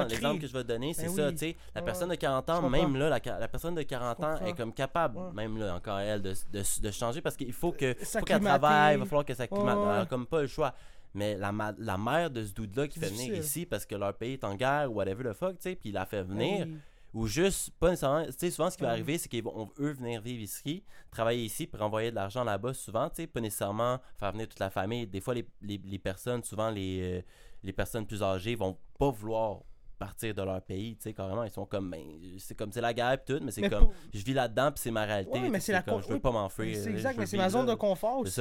l'exemple que je vais donner, c'est Ben ça, oui. tu sais, la Ouais. personne de 40 ans, même là, la, personne de 40 ans est comme capable, Ouais. même là, encore elle, de, de, de changer parce qu'il faut que faut qu'elle travaille, il va falloir qu'elle s'acclimate. Ouais, ouais. Comme pas le choix. Mais la, ma- la mère de ce dude-là qui fait venir ici parce que leur pays est en guerre ou whatever the fuck, tu sais, puis il la fait venir, Oui. ou juste, pas nécessairement, tu sais, souvent ce qui va Ouais. arriver, c'est qu'ils vont, eux, venir vivre ici, travailler ici, pour envoyer de l'argent là-bas, souvent, tu sais, pas nécessairement faire venir toute la famille. Des fois, les, les, les personnes, souvent les, euh, les personnes plus âgées vont pas vouloir partir de leur pays, tu sais, carrément, ils sont comme, ben, c'est comme, c'est la guerre pis tout, mais c'est comme, pour- je vis là-dedans puis c'est ma réalité, Ouais, mais c'est la comme, je veux pas m'enfuir. C'est exact, mais c'est ma zone là. de confort aussi.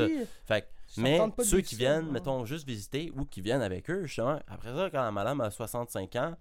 Fait que, Ça me mais ceux qui viennent, ouais. mettons, juste visiter ou qui viennent avec eux, justement, après ça, quand la madame a 65 ans,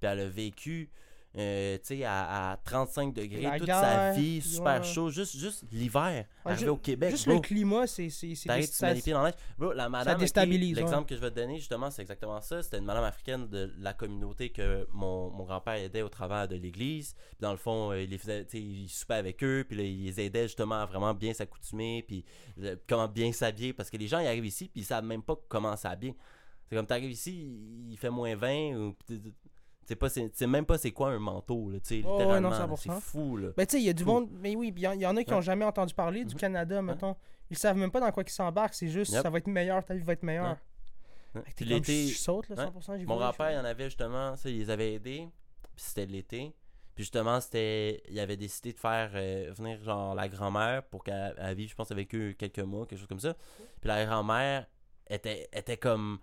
puis elle a vécu, euh, tu sais, à, à 35 degrés La toute guerre, sa vie, super ouais. chaud, juste, juste l'hiver, Ouais, arrivé ju- au Québec, Juste bro, le climat, c'est. des- tu mets les pieds dans la neige. Bro, la madame, l'exemple que je vais te donner, justement, c'est exactement ça. C'était une madame africaine de la communauté que mon, mon grand-père aidait au travers de l'église. Puis dans le fond, euh, il les faisait, il soupait avec eux, puis là, il les aidait justement à vraiment bien s'accoutumer, puis euh, comment bien s'habiller. Parce que les gens, ils arrivent ici, puis ils savent même pas comment s'habiller. C'est comme t'arrives ici, il fait moins 20, ou sais c'est même pas c'est quoi un manteau, là, tu sais, Oh, ouais, littéralement. non, là, 100%. c'est fou, là. Ben, tu sais, il y a du Cool. monde. Mais oui, il y, en- y a qui n'ont jamais entendu parler du Mhm. Canada, mettons. Ils savent même pas dans quoi ils s'embarquent. C'est juste, Yep. ça va être meilleur, ta vie va être meilleure. Que t'es comme, l'été, je saute, là, Ouais. 100%. j'y Mon grand-père, il fais- en avait justement, ça, il les avait aidés, puis c'était l'été. Puis justement, c'était, il avait décidé de faire euh, venir genre la grand-mère pour qu'elle elle vive, je pense, avec eux quelques mois, quelque chose comme ça. Puis la grand-mère était, était comme,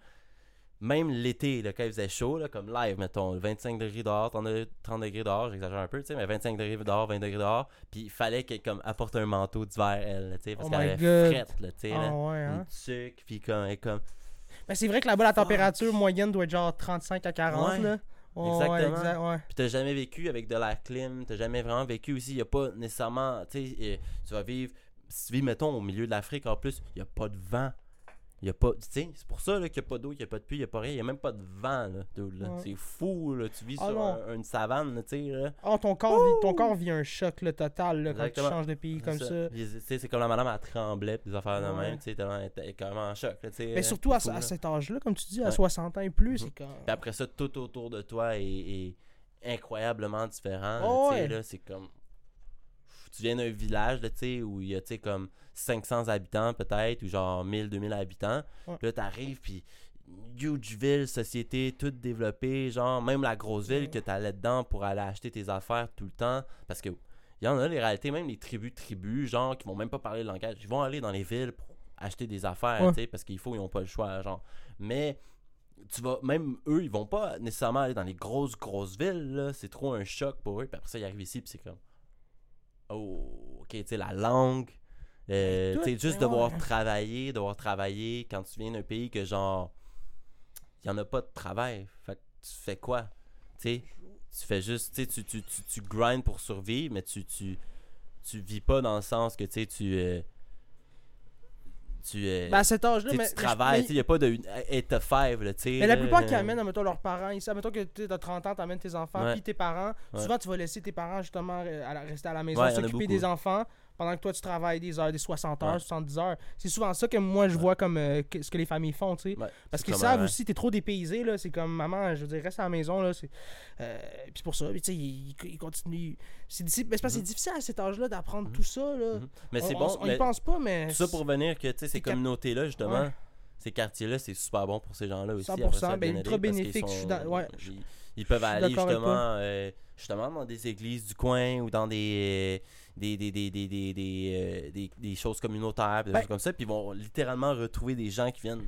même l'été, là, quand il faisait chaud, là, comme live, mettons, 25 degrés dehors, t'en as 30 degrés dehors, j'exagère un peu, tu sais, mais 25 degrés dehors, 20 degrés dehors. Puis il fallait qu'elle comme, apporte un manteau d'hiver, elle, tu sais, parce Oh qu'elle avait frette, là, tu sais. Ah ouais, Une hein? puis comme, elle est comme, Ben, c'est vrai que là-bas, la Fuck. température moyenne doit être genre 35 à 40, Ouais. là. Ouais, Exactement. Ouais, exact, ouais. Puis t'as jamais vécu avec de la clim, t'as jamais vraiment vécu aussi, il y a pas nécessairement, tu sais, tu vas vivre, si tu vis, mettons, au milieu de l'Afrique en plus, il y a pas de vent. Il y a pas, tu sais, c'est pour ça qu'il n'y a pas d'eau, qu'il n'y a pas de pluie, il n'y a pas rien, il n'y a même pas de vent. Là, dude, là. Ouais. C'est fou, là. tu vis Ah sur un- une savane, là, tu sais. Là. Ah, ton corps, vit, ton corps vit un choc là, total là, quand tu changes de pays comme ça. C'est comme la madame, elle tremblait, des affaires de Ouais. même, tu sais, tellement- elle était carrément en choc. Là, Mais euh, surtout à, fou, cet âge-là, comme tu dis, à Ouais. 60 ans et plus, Mhm. c'est comme. Puis après ça, tout autour de toi est, est incroyablement différent. Oh, tu sais, ouais. là, c'est comme. Tu viens d'un village, là, tu sais, où il y a, tu sais, comme 500 habitants peut-être, ou genre 1000, 2000 habitants. Ouais. Là, t'arrives, puis huge ville, société, toute développée, genre, même la grosse ville que t'allais dedans pour aller acheter tes affaires tout le temps. Parce que il y en a, les réalités, même les tribus tribus, genre, qui vont même pas parler le langage. Ils vont aller dans les villes pour acheter des affaires, Ouais. tu sais, parce qu'il faut, ils ont pas le choix, genre. Mais tu vas même eux ils vont pas nécessairement aller dans les grosses grosses villes c'est trop un choc pour eux puis après ça ils arrivent ici puis c'est comme oh ok tu sais la langue euh, tu sais juste ben devoir ouais. travailler devoir travailler quand tu viens d'un pays que genre il y en a pas de travail fait que tu fais quoi? Tu sais tu fais juste tu tu, tu, tu, pour survivre mais tu tu tu vis pas dans le sens que tu sais tu euh, tu euh, Ben, à cet âge-là, mais. tu travailles, mais- tu sais, il n'y a pas de 8 to 5, là, tu sais. Mais la plupart qui amènent, admettons, leurs parents ici, admettons que tu as 30 ans, tu amènes tes enfants, Ouais. puis tes parents, Ouais. souvent tu vas laisser tes parents justement à la- rester à la maison, Ouais, s'occuper beaucoup. des enfants, pendant que toi tu travailles des heures, des 60 heures, Ouais. 70 heures. C'est souvent ça que moi je Ouais. vois comme euh, que- ce que les familles font, tu sais. Ouais, Parce qu'ils savent aussi, t'es trop dépaysé, là. C'est comme, maman, je veux dire, reste à la maison, là. C'est, euh, puis pour ça, tu sais, ils continuent. C'est, mais c'est Mhm. difficile à cet âge-là d'apprendre Mhm. tout ça, là. Mhm. Mais c'est On- bon, On, on y mais pense pas, mais. tout ça pour venir que, tu sais, ces communautés-là, justement, ces quartiers-là, c'est super bon pour ces gens-là aussi. 100%, après ça, ben, ultra bénéfique, je suis sont- dans- ouais, ils, ils peuvent aller justement, euh, justement dans des églises du coin ou dans des, des, des, des, des, des, des, euh, des- des choses communautaires, des Ben- choses comme ça, puis ils vont littéralement retrouver des gens qui viennent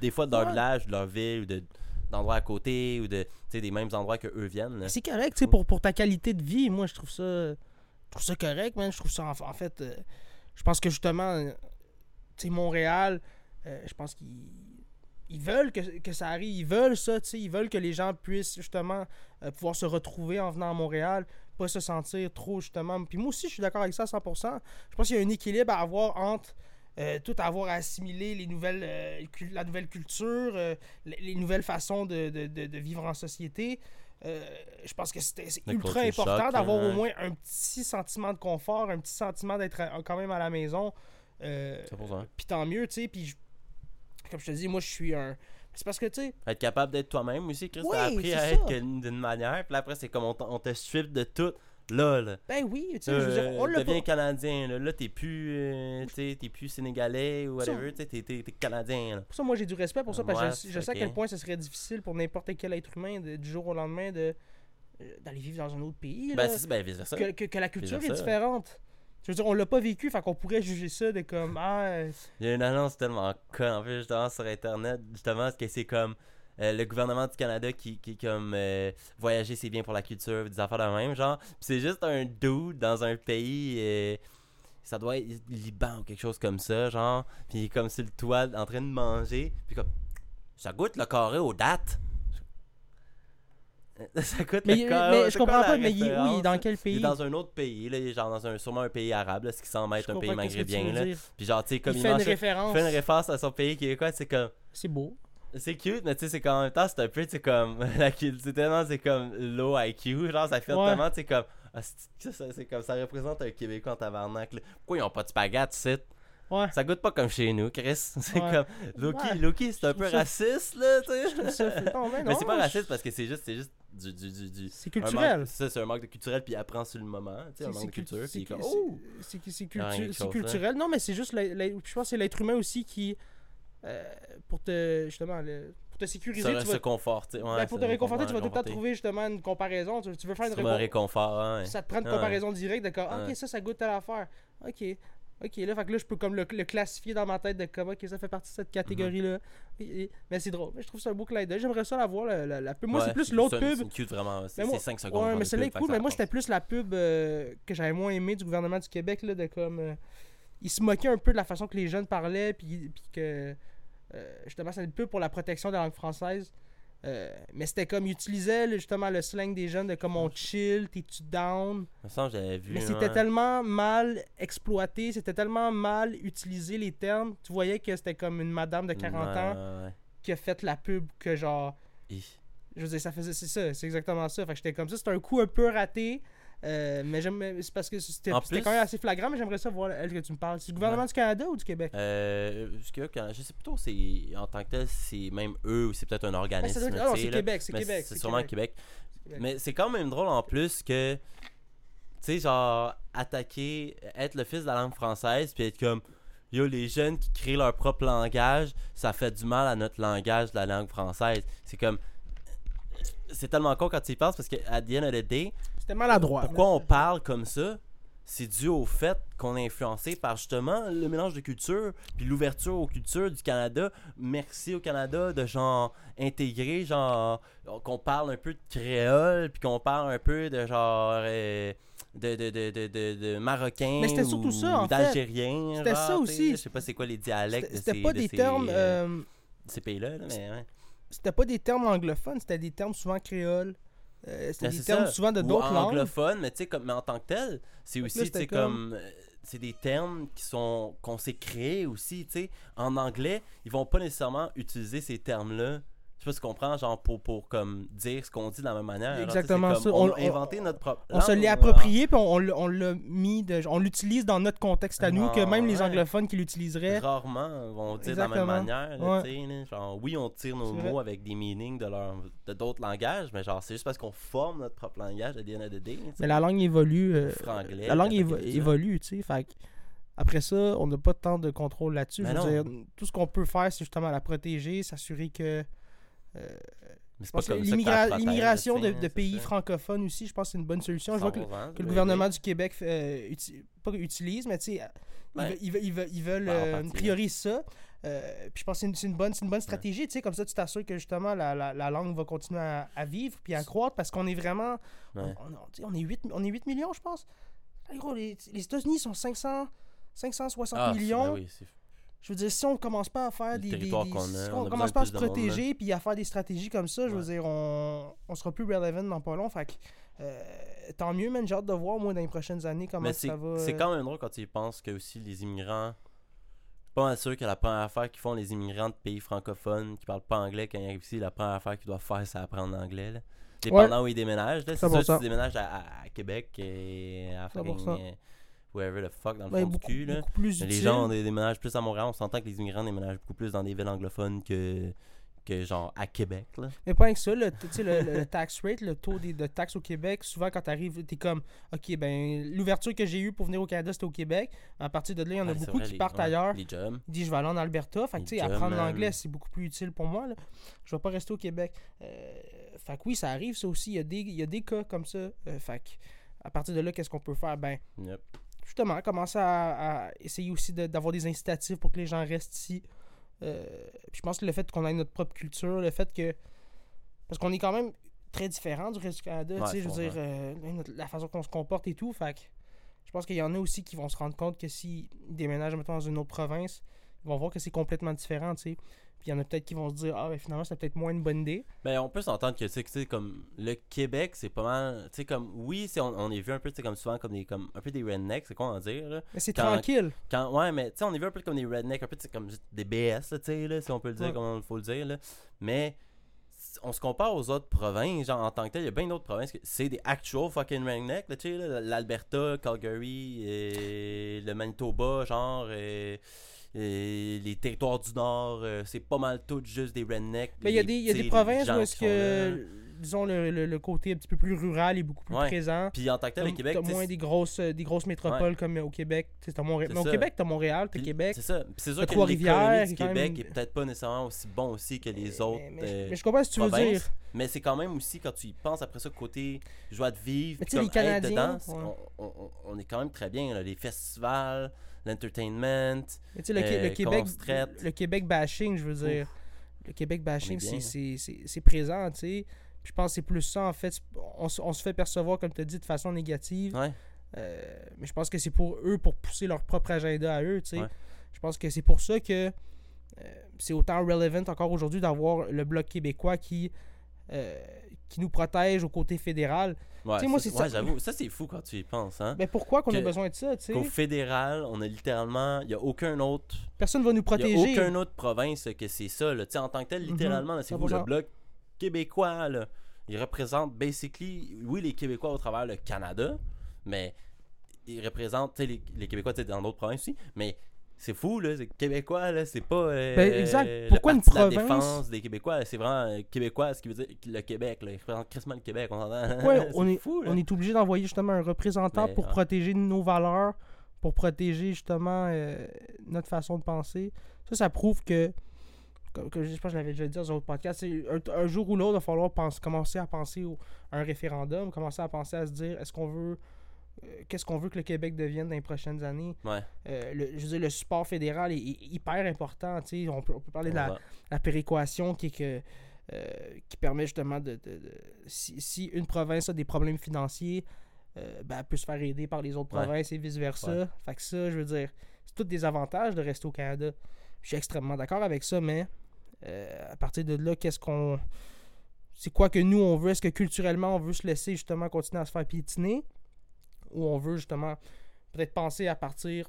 des fois de leur Ouais. village, de leur ville ou de d'endroits à côté ou de des mêmes endroits que eux viennent. C'est correct, tu pour, pour ta qualité de vie, moi, je trouve ça. Je trouve ça correct, man. Je trouve ça, en, en fait. euh, je pense que justement, euh, tu Montréal, euh, je pense qu'ils. Ils veulent que, que ça arrive, ils veulent ça, tu sais, ils veulent que les gens puissent justement euh, pouvoir se retrouver en venant à Montréal, pas se sentir trop justement. Puis moi aussi, je suis d'accord avec ça à 100%. Je pense qu'il y a un équilibre à avoir entre euh, tout avoir assimilé les nouvelles, euh, la nouvelle culture, euh, les, les nouvelles façons de, de- de- vivre en société. Je pense que c'était- c'est ultra important d'avoir au moins un petit sentiment de confort, un petit sentiment d'être quand même à la maison. C'est pour ça. puis tant mieux, tu sais. Puis comme je te dis, moi je suis un. C'est parce que tu sais, Être capable d'être toi-même aussi, Chris. Oui, t'as appris à être d'une manière, puis après, c'est comme on, te strip de tout. Là, là. ben oui, tu sais, je veux dire, on Euh, l'a deviens pas. canadien, là, là t'es plus, euh, t'es plus sénégalais ou whatever, t'es, t'es, t'es canadien, là. Pour ça, moi j'ai du respect pour ça, parce que Ouais, je, je sais à quel point ce serait difficile pour n'importe quel être humain de- du jour au lendemain de euh, d'aller vivre dans un autre pays. Ben, c'est ça, ben, vice versa. que, que- que la culture est différente. Je veux dire, on l'a pas vécu, fait qu'on pourrait juger ça de comme ah euh, Il y a une annonce tellement conne, en fait, justement, sur Internet, justement, parce que c'est comme euh, le gouvernement du Canada qui, qui comme, euh, voyager, c'est bien pour la culture, des affaires de même, genre. C'est juste un dude dans un pays, euh, ça doit être Liban ou quelque chose comme ça, genre. Puis comme sur le toit, en train de manger, puis comme, ça goûte le carré aux dates. ça goûte mais, le mais c'est je comprends pas, mais il, oui, dans quel Il pays? est dans un autre pays, là, il genre dans un, sûrement un pays arabe, là, ce qui semble être un pays tu maghrébien, là. Puis genre, tu sais, comme Il il, fait une référence. fait une référence à son pays qui est quoi? C'est comme C'est beau. c'est cute mais tu sais c'est qu'en même temps c'est un peu c'est comme la cul- c'est tellement c'est comme low IQ genre ça fait Ouais. tellement c'est comme ah, c'est ça, c'est comme ça représente un québécois en tabarnak là. pourquoi ils ont pas de spaghetti ici? Ouais. ça goûte pas comme chez nous Chris c'est Ouais. comme Loki Ouais. Loki c'est un peu ça- raciste là tu sais ça mais c'est pas raciste parce que c'est juste c'est juste du du du, du- C'est culturel. manque- ça c'est un manque de culturel puis il apprend sur le moment tu sais un C'est- manque de culture c'est comme oh cultu- là. culturel. Non, mais c'est juste, la- la- je pense que c'est l'être humain aussi qui, euh, pour te, justement, le- pour te sécuriser, tu vas, conforter ouais, ben, pour te réconforter, réconfort- tu vas tout le temps trouver justement une comparaison. Tu, veux faire une réconfort. réconfort hein, ouais. Ça te prend une Ouais. comparaison directe ah, Ouais. ok, ça, ça goûte à l'affaire. Ok. Ok, là, fait que là, je peux comme le, le classifier dans ma tête de comme, ok, ça fait partie de cette catégorie-là. Mais c'est drôle. Mais je trouve ça un beau clin d'œil. J'aimerais ça la voir, la, la- la pub. Moi, Ouais, c'est plus l'autre pub. C'est cute vraiment. C'est Mais moi- 5 secondes. Ouais, mais celle-là est cool. Mais moi, c'était plus la pub euh, que j'avais moins aimée du gouvernement du Québec, là, de comme. euh, il se moquait un peu de la façon que les jeunes parlaient, puis, puis que. euh, justement, c'est une pub pour la protection de la langue française. Euh, mais c'était comme, ils utilisaient le- justement le slang des jeunes de comme on chill, t'es-tu down. me semble que j'avais vu. Mais c'était ouais. tellement mal exploité, c'était tellement mal utilisé les termes. Tu voyais que c'était comme une madame de 40 Ouais, ans ouais. qui a fait la pub que genre. Hi. Je veux dire, ça faisait. C'est ça, c'est exactement ça. Fait que j'étais comme ça. C'était un coup un peu raté. Euh, mais j'aime. C'est parce que c'était quand même assez flagrant, mais j'aimerais ça voir elle que tu me parles. C'est le gouvernement Ouais. du Canada ou du Québec? Euh, parce que, quand- je sais plutôt, c'est en tant que tel, c'est même eux ou c'est peut-être un organisme. ah c'est. Québec, c'est Québec. C'est sûrement Québec. Québec. Mais c'est quand même drôle en plus que, tu sais, genre, attaquer, être le fils de la langue française, puis être comme, yo, les jeunes qui créent leur propre langage, ça fait du mal à notre langage de la langue française. C'est comme. C'est tellement con quand tu y penses parce que, à the end of the day, C'était maladroit. pourquoi on parle comme ça? C'est dû au fait qu'on est influencé par justement le mélange de cultures puis l'ouverture aux cultures du Canada. Merci au Canada de genre intégrer genre qu'on parle un peu de créole puis qu'on parle un peu de genre euh, de, de, de, de, de, de marocain Mais c'était surtout ou ça, en fait. d'algérien. C'était ça aussi. Je sais pas c'est quoi les dialectes C'était pas de des termes. euh, euh, ces pays-là, là, mais ouais. c'était pas des termes anglophones, c'était des termes souvent créoles. Euh, c'était Ben, des c'est termes ça. souvent de d'autres langues. anglophone, mais tu sais, comme, mais en tant que tel, c'est aussi, là, comme. euh, C'est des termes qui sont qu'on s'est créés aussi, tu sais. En anglais, ils vont pas nécessairement utiliser ces termes-là. Je sais pas si tu comprends, genre pour, pour comme dire ce qu'on dit de la même manière. Exactement ça. comme, On- On, a inventé notre propre. On se l'est approprié, puis on, on l'a- mis, de, on l'utilise dans notre contexte à nous, que Ah, même les ouais. anglophones qui l'utiliseraient. Rarement vont dire de la même manière. là, Ouais. tu sais, là. genre, oui, on tire nos mots avec des meanings de leur de d'autres langages, mais genre, c'est juste parce qu'on forme notre propre langage à the day. tu sais. Mais la langue évolue. euh, Franglais, la langue évo- évolue, tu sais. Fait après ça, on n'a pas tant de contrôle là-dessus. Je Mais veux non. dire, tout ce qu'on peut faire, c'est justement la protéger, s'assurer que. Euh, L'immigration de, pays ça. francophones aussi, je pense que c'est une bonne solution. Je vois que, 100%, que oui, le gouvernement oui. du Québec euh, uti- pas utilise, mais tu sais, ils, veulent- ils ils ils Ben, euh, prioriser ça. Euh, puis je pense que c'est une, une bonne, c'est une bonne stratégie, tu sais, comme ça tu t'assures que justement la, la, la langue va continuer à, à vivre puis à croître parce qu'on est vraiment. Ouais. On, est 8, on est 8 millions, je pense. Gros, les, les États-Unis sont 500, 560 Ah, millions. ben oui, Je veux dire, si on commence pas à faire des. si on on commence pas à se protéger puis à faire des stratégies comme ça, je veux Ouais. dire, on, on sera plus relevant dans pas long. Fait que, euh, tant mieux, man. J'ai hâte de voir, moi, dans les prochaines années, comment Mais ça va. c'est euh, quand même drôle quand tu y penses que aussi les immigrants. Je suis pas mal sûr que la première affaire qu'ils font les immigrants de pays francophones qui parlent pas anglais quand ils arrivent ici, la première affaire qu'ils doivent faire c'est apprendre l'anglais. là. Dépendant où ils déménagent. C'est 100%. sûr que tu déménages à Québec et à fucking, 100%. wherever the fuck dans le fond du cul. Là. beaucoup plus Mais utile. les gens déménagent plus à Montréal, on s'entend que les immigrants déménagent beaucoup plus dans des villes anglophones que, que genre à Québec. Là. Mais pas que ça, le, tu sais, le, le- tax rate, le taux des- de taxes au Québec, souvent quand tu arrives, tu es comme, OK, ben l'ouverture que j'ai eue pour venir au Canada, c'était au Québec. À partir de là, il y en a beaucoup vrai, qui les- partent ouais, ailleurs. Les jobs. Il dit, je vais aller en Alberta. Fait que, tu sais, apprendre l'anglais, c'est beaucoup plus utile pour moi. Là. Je vais pas rester au Québec. Euh, fait que oui, ça arrive, ça aussi. Il y a des, il y a des cas comme ça. Euh, fait que, à partir de là, qu'est-ce qu'on peut faire? Ben, Yep. Justement, commencer à, à essayer aussi de- d'avoir des incitatifs pour que les gens restent ici. Euh, puis je pense que le fait qu'on ait notre propre culture, le fait que. Parce qu'on est quand même très différent du reste du Canada, Ouais, tu sais, je veux dire, euh, la façon qu'on se comporte et tout. Fait que je pense qu'il y en a aussi qui vont se rendre compte que s'ils déménagent, mettons, dans une autre province, ils vont voir que c'est complètement différent, tu sais. Puis il y en a peut-être qui vont se dire, ah, ben finalement, c'est peut-être moins une bonne idée. Ben, on peut s'entendre que, tu sais, comme le Québec, c'est pas mal. Tu sais, comme, oui, on, on est vu un peu, tu sais, comme souvent, comme des, comme, un peu des rednecks, c'est quoi en dire, là? Mais c'est tranquille. Quand, ouais, mais, tu sais, on est vu un peu comme des rednecks, un peu, comme des BS, tu sais, là, si on peut le dire, Ouais. comme il faut le dire, là. Mais, on se compare aux autres provinces, genre, en tant que tel, il y a bien d'autres provinces que c'est des actual fucking rednecks, tu sais, l'Alberta, Calgary, et le Manitoba, genre, et, et les territoires du Nord, euh, c'est pas mal tout juste des rednecks. Mais il y a des, y a provinces où est-ce que, disons, le, le- le côté un petit peu plus rural est beaucoup plus Ouais. présent. Puis en tant que tel, le Québec, t'as moins des grosses, euh, des grosses métropoles comme euh, au Québec. T'as Montré- Mais au ça. Québec, t'as Montréal, t'as Québec. C'est ça. Puis c'est sûr que Trois-Rivières, du Québec même- est peut-être pas nécessairement aussi bon aussi que les autres Mais, euh, je comprends ce que tu veux dire. Mais c'est quand même aussi, quand tu y penses après ça, côté joie de vivre, comme les Canadiens, dedans, c'est- ouais. on, on- on est quand même très bien. là. Les festivals, l'entertainment. Mais tu sais, le, Euh, le Québec, le Québec bashing, je veux dire. Le Québec bashing, c'est- présent, tu sais. Je pense que c'est plus ça, en fait. On, se- on se fait percevoir, comme tu as dit, de façon négative. Ouais. Euh, mais je pense que c'est pour eux, pour pousser leur propre agenda à eux, tu sais. Ouais. Je pense que c'est pour ça que euh, c'est autant relevant encore aujourd'hui d'avoir le Bloc québécois qui euh, qui nous protège au côté fédéral. Ouais, moi, ça, c'est ouais, ça- j'avoue, ça c'est fou quand tu y penses. Hein? Mais pourquoi qu'on a besoin de ça, tu sais? Qu'au fédéral, on a littéralement, il n'y a aucun autre Personne va nous Il n'y protéger. a aucune autre province que c'est ça. Là. Tu sais, En tant que tel, Mhm, littéralement, c'est vous, le 100%. bloc québécois. Là, il représente, basically, oui, les Québécois au travers le Canada, mais il représente tu sais, les, les Québécois tu sais, dans d'autres provinces aussi. Mais c'est fou, là, c'est Québécois, là, c'est pas. euh, Ben, exact. le Pourquoi une de la province? défense des Québécois, c'est vraiment euh, Québécois, ce qui veut dire le Québec. Là, il représente crissement le Québec, on s'entend. Pourquoi C'est on est, fou, là. on est obligé d'envoyer justement un représentant Mais, pour ouais. protéger nos valeurs, pour protéger justement euh, notre façon de penser. Ça, ça prouve que, comme, comme je pense que je l'avais déjà dit dans un autre podcast, c'est un, un jour ou l'autre, il va falloir pense- commencer à penser au- à un référendum, commencer à penser à se dire est-ce qu'on veut. Euh, Qu'est-ce qu'on veut que le Québec devienne dans les prochaines années? Ouais. Euh, le, je veux dire, le support fédéral est, est hyper important. tu sais. On peut, on peut parler de la, péréquation qui est que euh, qui permet justement de, de- de- si, si une province a des problèmes financiers euh, ben, elle peut se faire aider par les autres Ouais. provinces et vice versa Ouais. fait que ça je veux dire c'est tous des avantages de rester au Canada je suis extrêmement d'accord avec ça mais à partir de là qu'est-ce qu'on c'est quoi que nous on veut? Est-ce que culturellement on veut se laisser justement continuer à se faire piétiner? Ou on veut justement peut-être penser à partir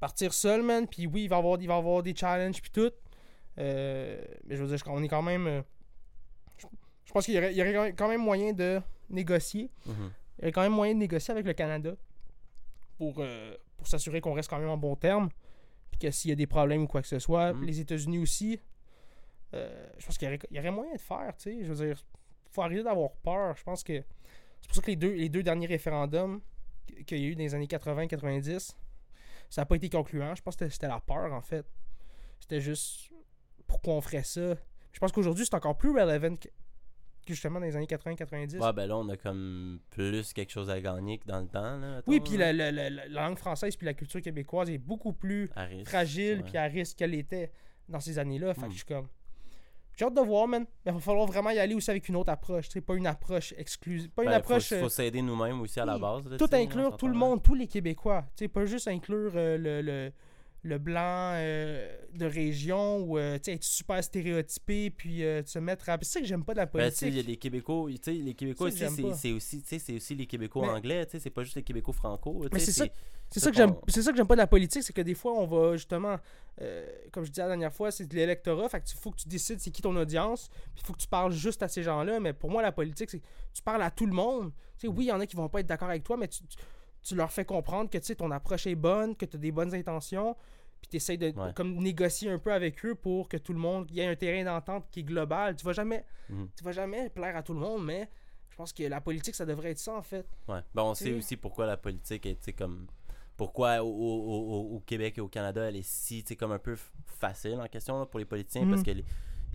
partir seul man puis oui il va y avoir il va y avoir des challenges puis tout euh, mais je veux dire, on est quand même. euh, je, je pense qu'il y aurait, il y aurait quand même moyen de négocier. Mhm. Il y aurait quand même moyen de négocier avec le Canada pour, euh, pour s'assurer qu'on reste quand même en bon terme. Puis que s'il y a des problèmes ou quoi que ce soit, Mhm. les États-Unis aussi, euh, je pense qu'il y y aurait moyen de faire. tu sais. Je veux dire, faut arrêter d'avoir peur. Je pense que c'est pour ça que les deux, les deux derniers référendums qu'il y a eu dans les années 80-90, ça n'a pas été concluant. Je pense que c'était- la peur en fait. C'était juste pourquoi on ferait ça. Je pense qu'aujourd'hui, c'est encore plus relevant que, justement dans les années 80-90. Ouais, ben là, on a comme plus quelque chose à gagner que dans le temps. Là, oui, puis la, la- la- la langue française puis la culture québécoise est beaucoup plus fragile puis à risque qu'elle était dans ces années-là. Fait que Hmm. je suis comme. J'ai hâte de voir, man. Mais il va falloir vraiment y aller aussi avec une autre approche. Pas une approche exclusive. Pas une Ben, approche. Faut, euh, faut s'aider nous-mêmes aussi à la base. là, tout inclure on tout le monde, tous les Québécois. Sais, pas juste inclure euh, le, le, le blanc euh, de région ou euh, être super stéréotypé puis euh, se mettre à. C'est ça que j'aime pas de la Ben, sais, il y a politique. des Québécois, tu sais, les Québécois C'est aussi, aussi, les Québécois Mais- anglais, tu sais, c'est pas juste les Québécois franco. c'est ça- c'est ça ça que j'aime qu'on- c'est ça que j'aime pas de la politique c'est que des fois on va justement euh, comme je disais la dernière fois c'est de l'électorat fait que tu faut que tu décides c'est qui ton audience puis il faut que tu parles juste à ces gens-là mais pour moi la politique c'est que tu parles à tout le monde tu sais oui il y en a qui vont pas être d'accord avec toi mais tu, tu- tu leur fais comprendre que tu sais ton approche est bonne que tu as des bonnes intentions puis tu essaies de Ouais. comme négocier un peu avec eux pour que tout le monde il y ait un terrain d'entente qui est global tu vas jamais Mhm. tu vas jamais plaire à tout le monde mais je pense que la politique ça devrait être ça en fait Ouais. Ben, on sait aussi pourquoi la politique est, comme. Pourquoi au, au- au- au Québec et au Canada, elle est si, comme un peu facile en question là, pour les politiciens, Mhm. parce que les-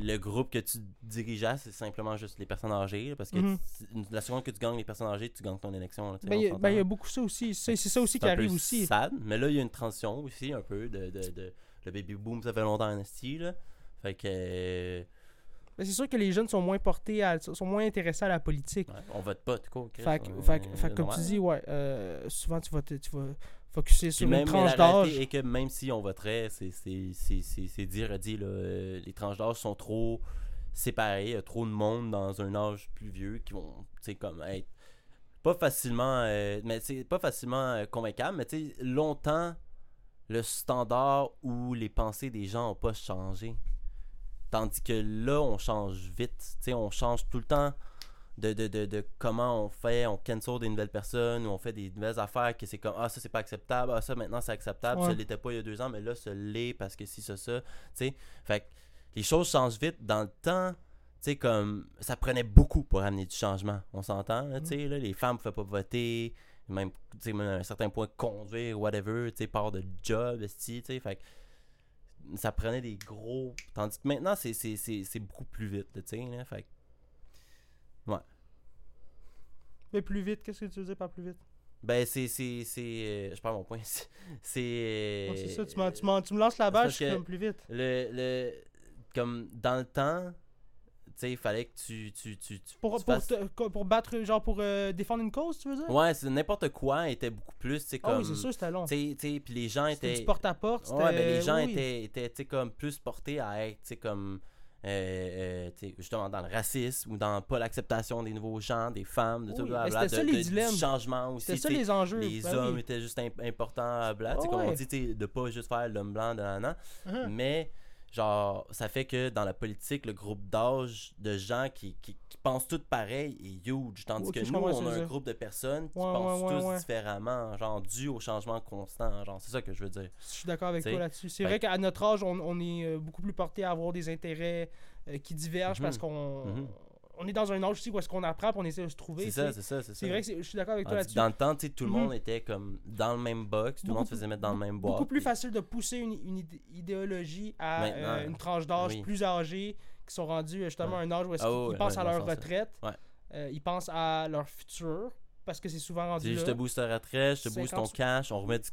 le groupe que tu dirigeais, c'est simplement juste les personnes âgées, parce que Mhm. tu- la seconde que tu gagnes les personnes âgées, tu gagnes ton élection. là, ben il y a- s'entend. ben, y a beaucoup ça aussi c'est ça aussi qui arrive aussi sad, mais là, il y a une transition aussi, un peu, de, de, de- le baby boom, ça fait longtemps en esti, là. Fait que. Mais c'est sûr que les jeunes sont moins portés à, sont moins intéressés à la politique. ouais, on vote pas, tout. Chris, fait, fait comme tu dis, ouais, euh, souvent tu vas, tu vas focuser sur même, une tranche d'âge. est que même si on voterait, c'est c'est dit, là, euh, les tranches d'âge sont trop séparées. Il y a trop de monde dans un âge plus vieux qui vont, comme être pas facilement, euh, mais c'est pas facilement euh, convaincable, mais tu sais, longtemps, le standard où les pensées des gens ont pas changé. Tandis que là, on change vite. Tu sais, on change tout le temps de, de, de, de comment on fait, on cancel des nouvelles personnes, ou on fait des nouvelles affaires que c'est comme Ah, ça c'est pas acceptable, ah, ça maintenant c'est acceptable, ça Ouais. l'était pas il y a deux ans, mais là, ça l'est parce que si, ça, ça. Tu sais, fait que les choses changent vite. Dans le temps, tu sais, comme ça prenait beaucoup pour amener du changement. On s'entend, tu sais, là, les femmes ne pouvaient pas voter, même, tu sais, même à un certain point, conduire, whatever, tu sais, part de job, tu sais, fait que ça prenait des gros. Tandis que maintenant, c'est, beaucoup plus vite, tu sais, là, fait que Mais plus vite, qu'est-ce que tu veux dire par plus vite? Ben, c'est. c'est, c'est euh, je perds mon point. C'est. c'est, euh, Ouais, ça, tu, m'en- tu, tu me lances la balle, je suis comme plus vite. Le, le. Comme dans le temps, tu sais, il fallait que tu. tu, tu, tu- Pour, tu pour, fasses- te- quoi, pour battre, genre pour euh, défendre une cause, tu veux dire? Ouais, c'est n'importe quoi était beaucoup plus, tu sais, Ah comme. oui, c'est sûr, c'était long. Tu sais, puis les gens étaient. du porte-à-porte. Ouais, ben les gens oui. étaient, étaient tu sais, comme plus portés à être, tu sais, comme euh, euh, justement dans le racisme ou dans pas l'acceptation des nouveaux gens, des femmes, de Oui, tout blablabla, c'était ça, de- les de- dilemmes. du changement aussi. C'était ça les enjeux. les Ben hommes oui. étaient juste imp- importants, bla, sais, Ouais, comme on dit, de pas juste faire l'homme blanc de l'an Hein. mais genre ça fait que dans la politique le groupe d'âge de gens qui, qui, qui pensent tous pareil est huge tandis que nous on a un groupe de personnes qui Ouais, pensent ouais, ouais, tous différemment genre dû au changement constant genre c'est ça que je veux dire Je suis d'accord avec T'sais, toi là-dessus. C'est vrai qu'à notre âge, on, on est euh, beaucoup plus porté à avoir des intérêts euh, qui divergent Mhm. parce qu'on Mhm. On est dans un âge aussi où est-ce qu'on apprend on essaie de se trouver. c'est ça c'est ça c'est ça C'est vrai que je suis d'accord avec toi là-dessus. dans le temps tout le Mhm. monde était comme dans le même box tout le monde se faisait mettre dans le même boîte Beaucoup plus facile de pousser une, une idé- idéologie à euh, une tranche d'âge plus âgée qui sont rendus euh, justement à un âge où est-ce Ah qu'ils pensent à leur retraite, euh, ils pensent à leur futur parce que c'est souvent rendu dis, je là. te booste ta retraite, je te booste ton 50. cash, on remet du,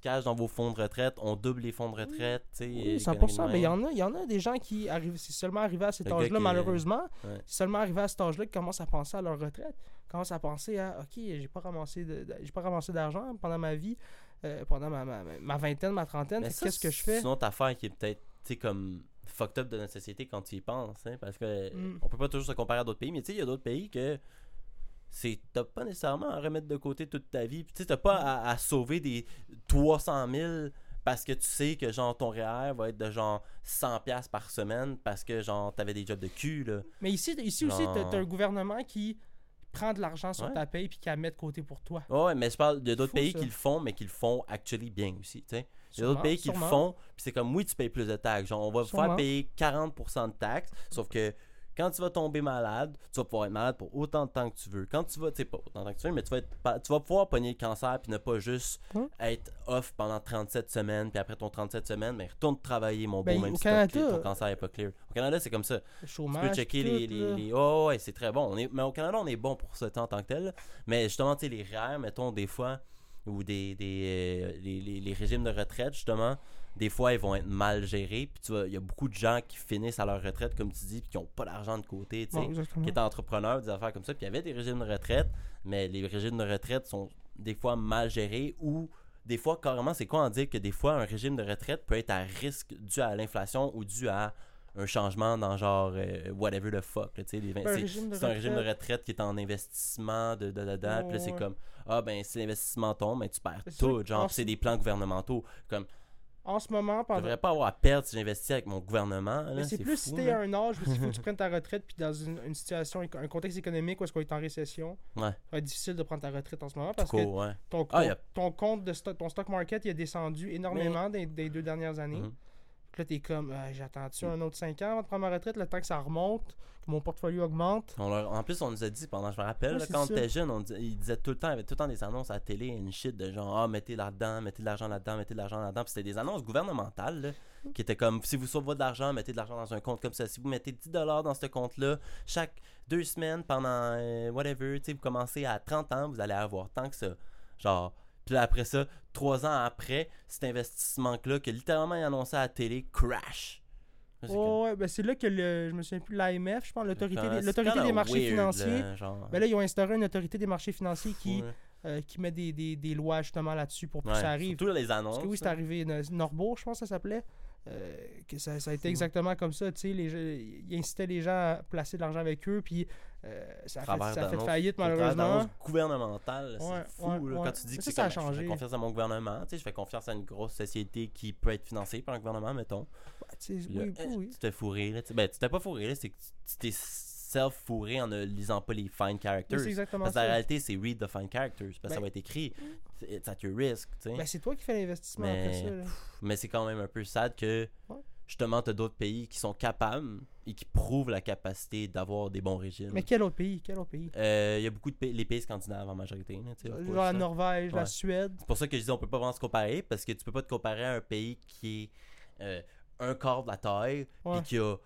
cash dans vos fonds de retraite, on double les fonds de retraite, tu sais. Oui, les 100%. conneries Mais il y, en a, il y en a des gens qui arrivent, c'est seulement arrivé à cet âge-là, malheureusement. Ouais. C'est seulement arrivé à cet âge-là qu'ils commencent à penser à leur retraite. Commencent à penser à OK, j'ai pas ramassé d'argent pendant ma vie, euh, pendant ma, ma, ma vingtaine, ma trentaine. Qu'est-ce que je fais? C'est une autre affaire qui est peut-être, comme fucked up de notre société quand tu y penses, hein, parce que Mm. on peut pas toujours se comparer à d'autres pays, mais tu sais, il y a d'autres pays que c'est t'as pas nécessairement à remettre de côté toute ta vie, puis tu t'as pas à, à sauver des 300 000 parce que tu sais que genre ton REER va être de genre 100 pièces par semaine parce que genre t'avais des jobs de cul là. Mais ici, ici aussi, t'as un gouvernement qui prend de l'argent sur Ouais. ta paye puis qui la met de côté pour toi. Ouais, mais je parle de d'autres pays ça. qui le font, mais qui le font actually bien aussi, tu sais. Il y a Sûrement, d'autres pays qui le sûrement. font, puis c'est comme, oui, tu payes plus de taxes. Genre, on va vous faire Sûrement. payer 40% de taxes, sauf que quand tu vas tomber malade, tu vas pouvoir être malade pour autant de temps que tu veux. Quand tu vas, tu sais, pas autant de temps que tu veux, mais tu vas, être, tu vas pouvoir pogner le cancer, puis ne pas juste être off pendant 37 semaines, puis après ton 37 semaines, mais retourne travailler, mon Ben, beau, même au si Canada- ton, ton cancer n'est pas clear. Au Canada, c'est comme ça. Le Tu chômage. peux checker tout, les. les, Oh, ouais, c'est très bon. On est... Mais au Canada, on est bon pour ça en tant que tel. Mais justement, tu sais, les REER, mettons, des fois, ou des, des, euh, les, les- les régimes de retraite, justement, des fois, ils vont être mal gérés. Puis tu vois, il y a beaucoup de gens qui finissent à leur retraite, comme tu dis, puis qui n'ont pas d'argent de côté, tu sais, qui étaient entrepreneurs, des affaires comme ça. Puis il y avait des régimes de retraite, mais les régimes de retraite sont des fois mal gérés ou. Des fois, carrément, c'est quoi en dire que des fois, un régime de retraite peut être à risque dû à l'inflation ou dû à un changement dans genre euh, whatever the fuck. c'est de un régime de retraite. qui est en investissement de, de, dedans. Puis là, c'est Ouais. comme Ah, ben, si l'investissement tombe, ben, tu perds tout. Genre, en puis c'est ce- des plans gouvernementaux. Comme, En ce moment, je pendant. devrais pas avoir à perdre si j'investis avec mon gouvernement. Mais c'est plus fou, si t'es là. à un âge où il faut que tu prennes ta retraite puis dans une, une situation, un contexte économique où est-ce qu'on est en récession, Ouais. ça va être difficile de prendre ta retraite en ce moment parce que Cool, ouais. ton, Ah, ton- y a- ton compte de stock, ton stock market il a descendu énormément des, des deux dernières années. Mhm. Puis là, t'es comme, Ah, j'attends-tu un autre 5 ans avant de prendre ma retraite, le temps que ça remonte, que mon portfolio augmente. On leur- en plus, on nous a dit pendant, je me rappelle, Ouais, là, c'est quand on était jeune, on dis- ils disaient tout le temps, il y avait tout le temps des annonces à la télé, une shit de genre, ah, mettez là-dedans, mettez de l'argent là-dedans, mettez de l'argent là-dedans. Puis c'était des annonces gouvernementales, là, qui étaient comme, si vous sauvez de l'argent, mettez de l'argent dans un compte comme ça. Si vous mettez 10$ dans ce compte-là, chaque deux semaines, pendant euh, whatever, tu sais, vous commencez à 30 ans, vous allez avoir tant que ça. Genre, puis là, après ça, trois ans après, cet investissement-là, que littéralement, ils annonçaient à la télé, crash. Comme- Ouais, ben c'est là que le, je me souviens plus, l'AMF, je pense, l'autorité Quand- des, l'autorité des marchés weird, financiers. là, genre. Ben là, ils ont instauré une autorité des marchés financiers qui, Ouais. euh, qui met des, des, des lois justement là-dessus pour que Ouais, ça arrive. Surtout les annonces. Parce que oui, c'est arrivé. no- Norbourg, je pense que ça s'appelait. Euh, que ça, ça a été exactement comme ça. Tu sais, les, gens- ils incitaient les gens à placer de l'argent avec eux, puis euh, ça a fait, ça a fait faillite malheureusement. d'annonces gouvernementales, c'est Ouais, fou. ouais, là, ouais. Quand tu dis que ça, ça a comme, je changé. fais confiance à mon gouvernement, tu sais, je fais confiance à une grosse société qui peut être financée par un gouvernement, mettons. Ouais, tu là, oui, oui, oui. T'es fourré, là. tu. Ben, tu t'es pas fourré, là, c'est que tu t'es self-fourré en ne lisant pas les fine characters. Exactement Parce que la ça. réalité, c'est read the fine characters. Parce que ça Ben- va être écrit. It's at your risk, tu. Ben, c'est toi qui fais l'investissement Mais- après ça. là. Mais c'est quand même un peu sad que Ouais. justement, t'as d'autres pays qui sont capables et qui prouvent la capacité d'avoir des bons régimes. Mais quel autre pays Quel autre pays? Euh, Il y a beaucoup de pays, les pays scandinaves en majorité. là, tu Genre course, la. Norvège, la. Suède. C'est pour ça que je dis on peut pas vraiment se comparer parce que tu peux pas te comparer à un pays qui est euh, un quart de la taille Ouais. puis qui a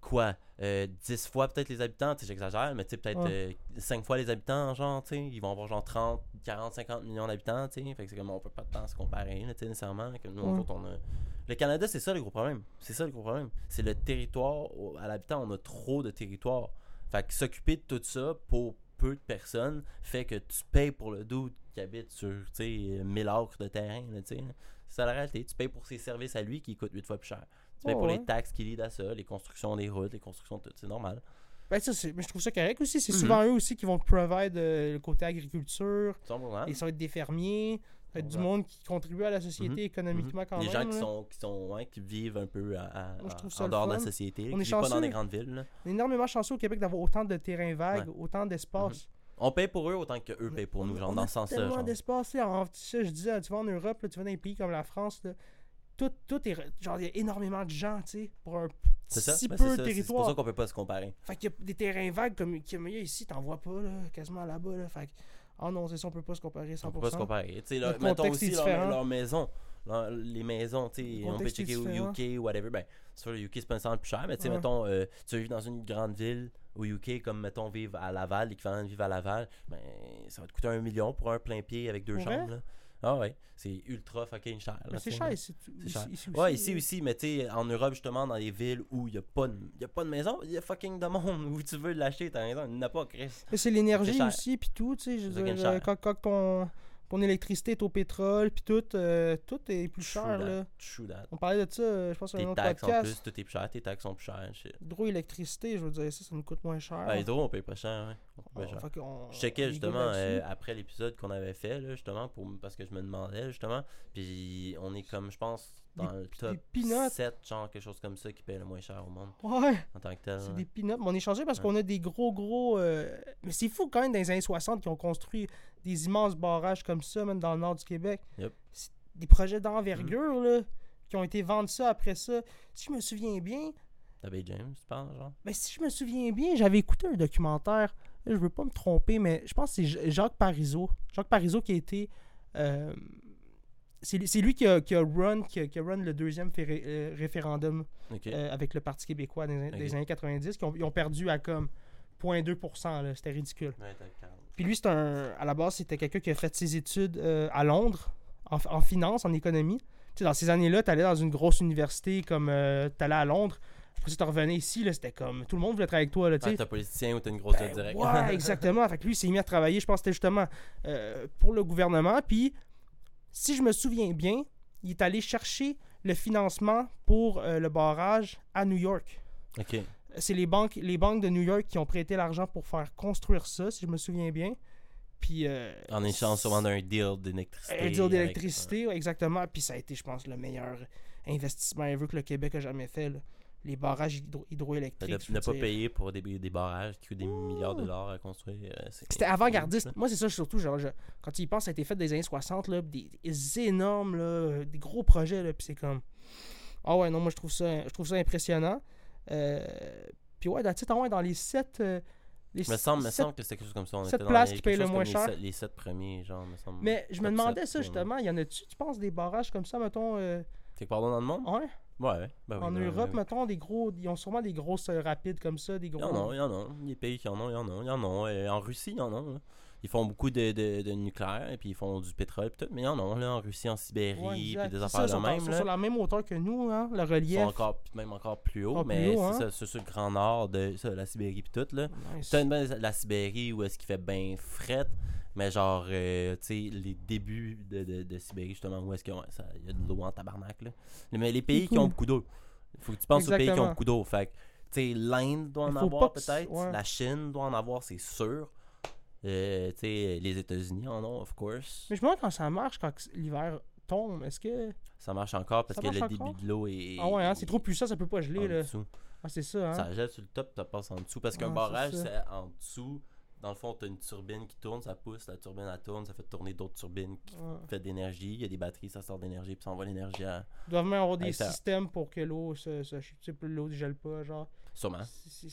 quoi euh, 10 fois peut-être les habitants, tu j'exagère, mais tu peut-être Ouais. 5 fois les habitants genre, tu ils vont avoir genre 30, 40, 50 millions d'habitants, tu sais, fait que c'est comme on peut pas tant se comparer tu sais, nécessairement que nous Ouais. on a le Canada, c'est ça le gros problème. C'est ça le gros problème. C'est le territoire à l'habitant, on a trop de territoire. Fait que s'occuper de tout ça pour peu de personnes fait que tu payes pour le doute qui habite sur, tu sais, 1000 acres de terrain, tu sais. C'est ça la réalité. Tu payes pour ses services à lui qui coûtent 8 fois plus cher. Tu payes Oh, pour ouais. les taxes qui lident à ça, les constructions des routes, les constructions de tout, c'est normal. Ben, ça, c'est- mais je trouve ça correct aussi. C'est Mhm. souvent eux aussi qui vont te provide euh, le côté agriculture. 100%. Et ça va être des fermiers. Ça va être du monde qui contribue à la société Mhm. économiquement quand les même. gens qui là. sont, qui sont ouais, qui vivent un peu à, à- Moi, en dehors de la société, On qui est vivent pas dans chanceux. des grandes villes. là. On est énormément chanceux au Québec d'avoir autant de terrains vagues, autant d'espace. On paye pour eux autant que eux payent pour nous, genre On dans ce sens-là. tellement d'espace. je disais, tu vas en Europe, là, tu vas dans des pays comme la France, là, tout, tout est. re- Genre, il y a énormément de gens, tu sais, pour un ça? si Ben, peu de ça, c'est- C'est pour territoire. ça qu'on peut pas se comparer. Fait qu'il y a des terrains vagues comme comme il y a ici, t'en vois pas, là, quasiment là-bas. Là. Fait que, ah non, c'est ça, on peut pas se comparer 100%. On peut pas se comparer. Tu sais, Le mettons aussi leur, leur maison. leur- les maisons, tu sais, on peut checker au. UK ou whatever. Ben, sur le UK, c'est pas le plus cher, mais tu sais, Ouais. mettons, euh, tu vis dans une grande ville au UK, comme mettons vivre à Laval, l'équivalent de vivre à Laval, ben, ça va te coûter un million pour un plein pied avec deux chambres. Là. Ah ouais, c'est ultra fucking cher. Mais c'est cher ici, cher. ici Ouais, là. ici aussi, mais tu sais, en Europe, justement, dans les villes où il n'y a, pas de- y a pas de maison, il y a fucking de monde. Où tu veux l'acheter, t'as raison, il n'y en a pas, Chris. Mais c'est l'énergie aussi, puis tout, tu sais. Je veux dire, euh, quand, quand ton, ton électricité est au pétrole, puis tout, euh, tout est plus cher, là. true that. On parlait de ça, euh, je pense, sur un Tes autre taxes en plus, tout est plus cher, tes taxes sont plus chères. Hydroélectricité, je veux dire, ça, ça nous coûte moins cher. Ah, hydro, on paye pas cher, ouais. On- qu'on- Je checkais justement euh, après l'épisode qu'on avait fait, là, justement, pour, parce que je me demandais, justement. Puis on est comme, je pense, dans Des- le top des peanuts. 7, genre, quelque chose comme ça, qui paye le moins cher au monde, Ouais, en tant que tel. c'est ouais. des peanuts. Mais on est changé parce Ouais. qu'on a des gros, gros. euh, Mais c'est fou quand même dans les années 60 qui ont construit des immenses barrages comme ça, même dans le nord du Québec. Yep. C'est des projets d'envergure, là, qui ont été vendus ça après ça. Si je me souviens bien, Bay James, tu parles, genre? Ben, si je me souviens bien, j'avais écouté un documentaire. Je veux pas me tromper, mais je pense que c'est Jacques Parizeau. Jacques Parizeau qui a été. euh, c'est lui- qui a, qui a run, qui a, qui a run le deuxième féré- euh, référendum euh, avec le Parti québécois des, années 90. Qui ont, ils ont perdu à comme 0.2%. là. C'était ridicule. Ouais, t'as 40. Puis lui, c'est un, à la base, c'était quelqu'un qui a fait ses études à Londres, en, en finance, en économie. Tu sais, dans ces années-là, tu allais dans une grosse université comme tu allais à Londres. Après, si tu revenais ici, là, c'était comme tout le monde voulait travailler avec toi. Là, tu Ah, t'es un politicien ou t'as une grosse Ben, job direct. ouais, exactement. Fait que lui, il s'est mis à travailler, je pense que c'était justement euh, pour le gouvernement. Puis, si je me souviens bien, il est allé chercher le financement pour euh, le barrage à New York. ok. C'est les banques, les banques de New York qui ont prêté l'argent pour faire construire ça, si je me souviens bien. Puis, euh, En échange sûrement d'un deal d'électricité. un deal d'électricité, exactement. Puis ça a été, je pense, le meilleur investissement ever que le Québec a jamais fait. là. Les barrages hydro- hydroélectriques. Ne pas payer pour des, des barrages qui coûtent des milliards de dollars à construire. euh, C'était avant-gardiste. Moi, c'est ça, surtout, genre, je- quand tu y penses, ça a été fait des années 60, là, des, des énormes, là, des gros projets, là, puis c'est comme... Ah ouais, non, moi, je trouve ça, je trouve ça impressionnant. Euh, puis ouais, it, ah dans les sept... euh, les Me semble, me sept- semble que c'était quelque chose comme ça. On sept était dans places les- qui payent le moins comme cher. Les sept, les sept premiers, genre, me semble. Mais je me demandais ça, justement, il y en a-tu, tu penses, des barrages comme ça, mettons... euh, Quelque part dans le monde? Ouais, Ouais. Ben oui, en Europe, oui. mettons, des gros... Ils ont sûrement des grosses euh, rapides comme ça, des Il gros... y en a, il y en a. Les pays qui en ont, il y en a, il y en a. Euh, en Russie, il y en a. là. Ils font beaucoup de, de, de nucléaire et puis ils font du pétrole et tout. Mais il y en a, là, en Russie, en Sibérie, Ouais, puis des affaires ils de sont, même. sont là. sur la même hauteur que nous, hein, le relief. Ils sont encore, même encore plus haut, Encore plus mais haut, hein. c'est c'est sur le grand nord de ça, la Sibérie puis tout. Là. Nice. T'as une la Sibérie où est-ce qu'il fait bien fret, mais genre, euh, tu sais, les débuts de, de, de Sibérie, justement, où est-ce qu'il y a- ça- il y a de l'eau en tabarnak. Là. Mais les pays qui ont beaucoup d'eau, il faut que tu penses aux pays qui ont beaucoup d'eau. Fait que, tu sais, l'Inde doit en avoir peut-être, ouais. la Chine doit en avoir, c'est sûr. Euh, tu sais, les États-Unis en ont, of course. Mais je me demande quand ça marche, quand l'hiver tombe, est-ce que... Ça marche encore parce Ça que le encore? début de l'eau est. Ah ouais, hein, c'est trop puissant, ça peut pas en geler, là. dessous. Ah, c'est ça, hein. Ça gèle sur le top, tu passes en dessous. Parce qu'un Ah, barrage, ça. c'est en dessous. Dans le fond, tu as une turbine qui tourne, ça pousse, la turbine elle tourne, ça fait tourner d'autres turbines qui Ouais. fait de l'énergie. Il y a des batteries, ça sort d'énergie, puis ça envoie l'énergie à. Ils doivent même avoir des ça. systèmes pour que l'eau se... se tu sais, que l'eau ne gèle pas, genre. Sûrement,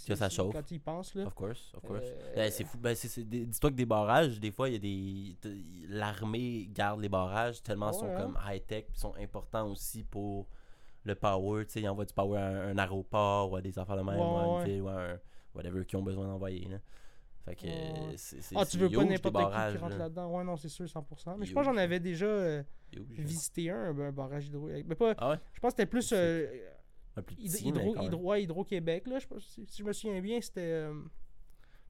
Que ça chauffe. Quand tu y penses, là. of course, of course. Euh, Ben, c'est fou. Ben, Dis-toi que des barrages, des fois, il y a des. L'armée garde les barrages tellement ils Ah sont ouais, hein? comme high-tech, puis sont importants aussi pour le power. Tu sais, ils envoient du power à un, un aéroport ou à des affaires de même, Ouais, ou à une ouais. ville, ou à un. Whatever qu'ils ont besoin d'envoyer. Fait que. Ouais, c'est- c'est- Ah, c'est tu veux pas n'importe qui qui rentre là? là-dedans? Ouais, non, c'est sûr, 100%. Mais je pense que j'en avais déjà euh, visité un, un barrage hydro... Mais pas... Ah ouais? Je pense que c'était plus... C'est- euh, Un plus petit, Hydro. Hydro, Hydro-Québec, là, je pense, si, si je me souviens bien, c'était... euh,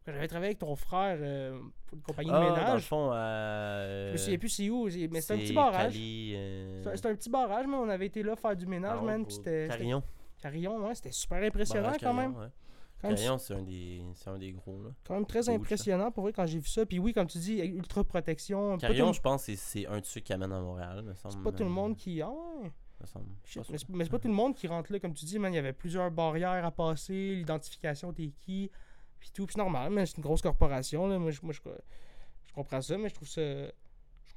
j'avais travaillé avec ton frère euh, pour une compagnie Ah, de dans le ménage. fond, euh, je me souviens plus c'est où, c'est- mais c'était un c'est petit barrage. Euh, C'est un- C'est un petit barrage, mais on avait été là faire du ménage, non, man, c'était- Carillon. Carillon, ouais, c'était super impressionnant Barrage quand Carillon, même. ouais. Carillon, c'est un, des... un des gros. Là. quand même très ça. impressionnant pour vrai quand j'ai vu ça. Puis oui, comme tu dis, ultra protection. Carillon, tout, je pense que c'est- un de ceux qui amène à Montréal. me c'est pas tout le monde qui. Ah ouais. Shit, mais c'est pas tout le monde qui rentre là, comme tu dis, man. Il y avait plusieurs barrières à passer, l'identification t'es qui, puis tout. Puis c'est normal, mais c'est une grosse corporation, là. Moi, je, moi, je, je comprends ça, mais je trouve ça.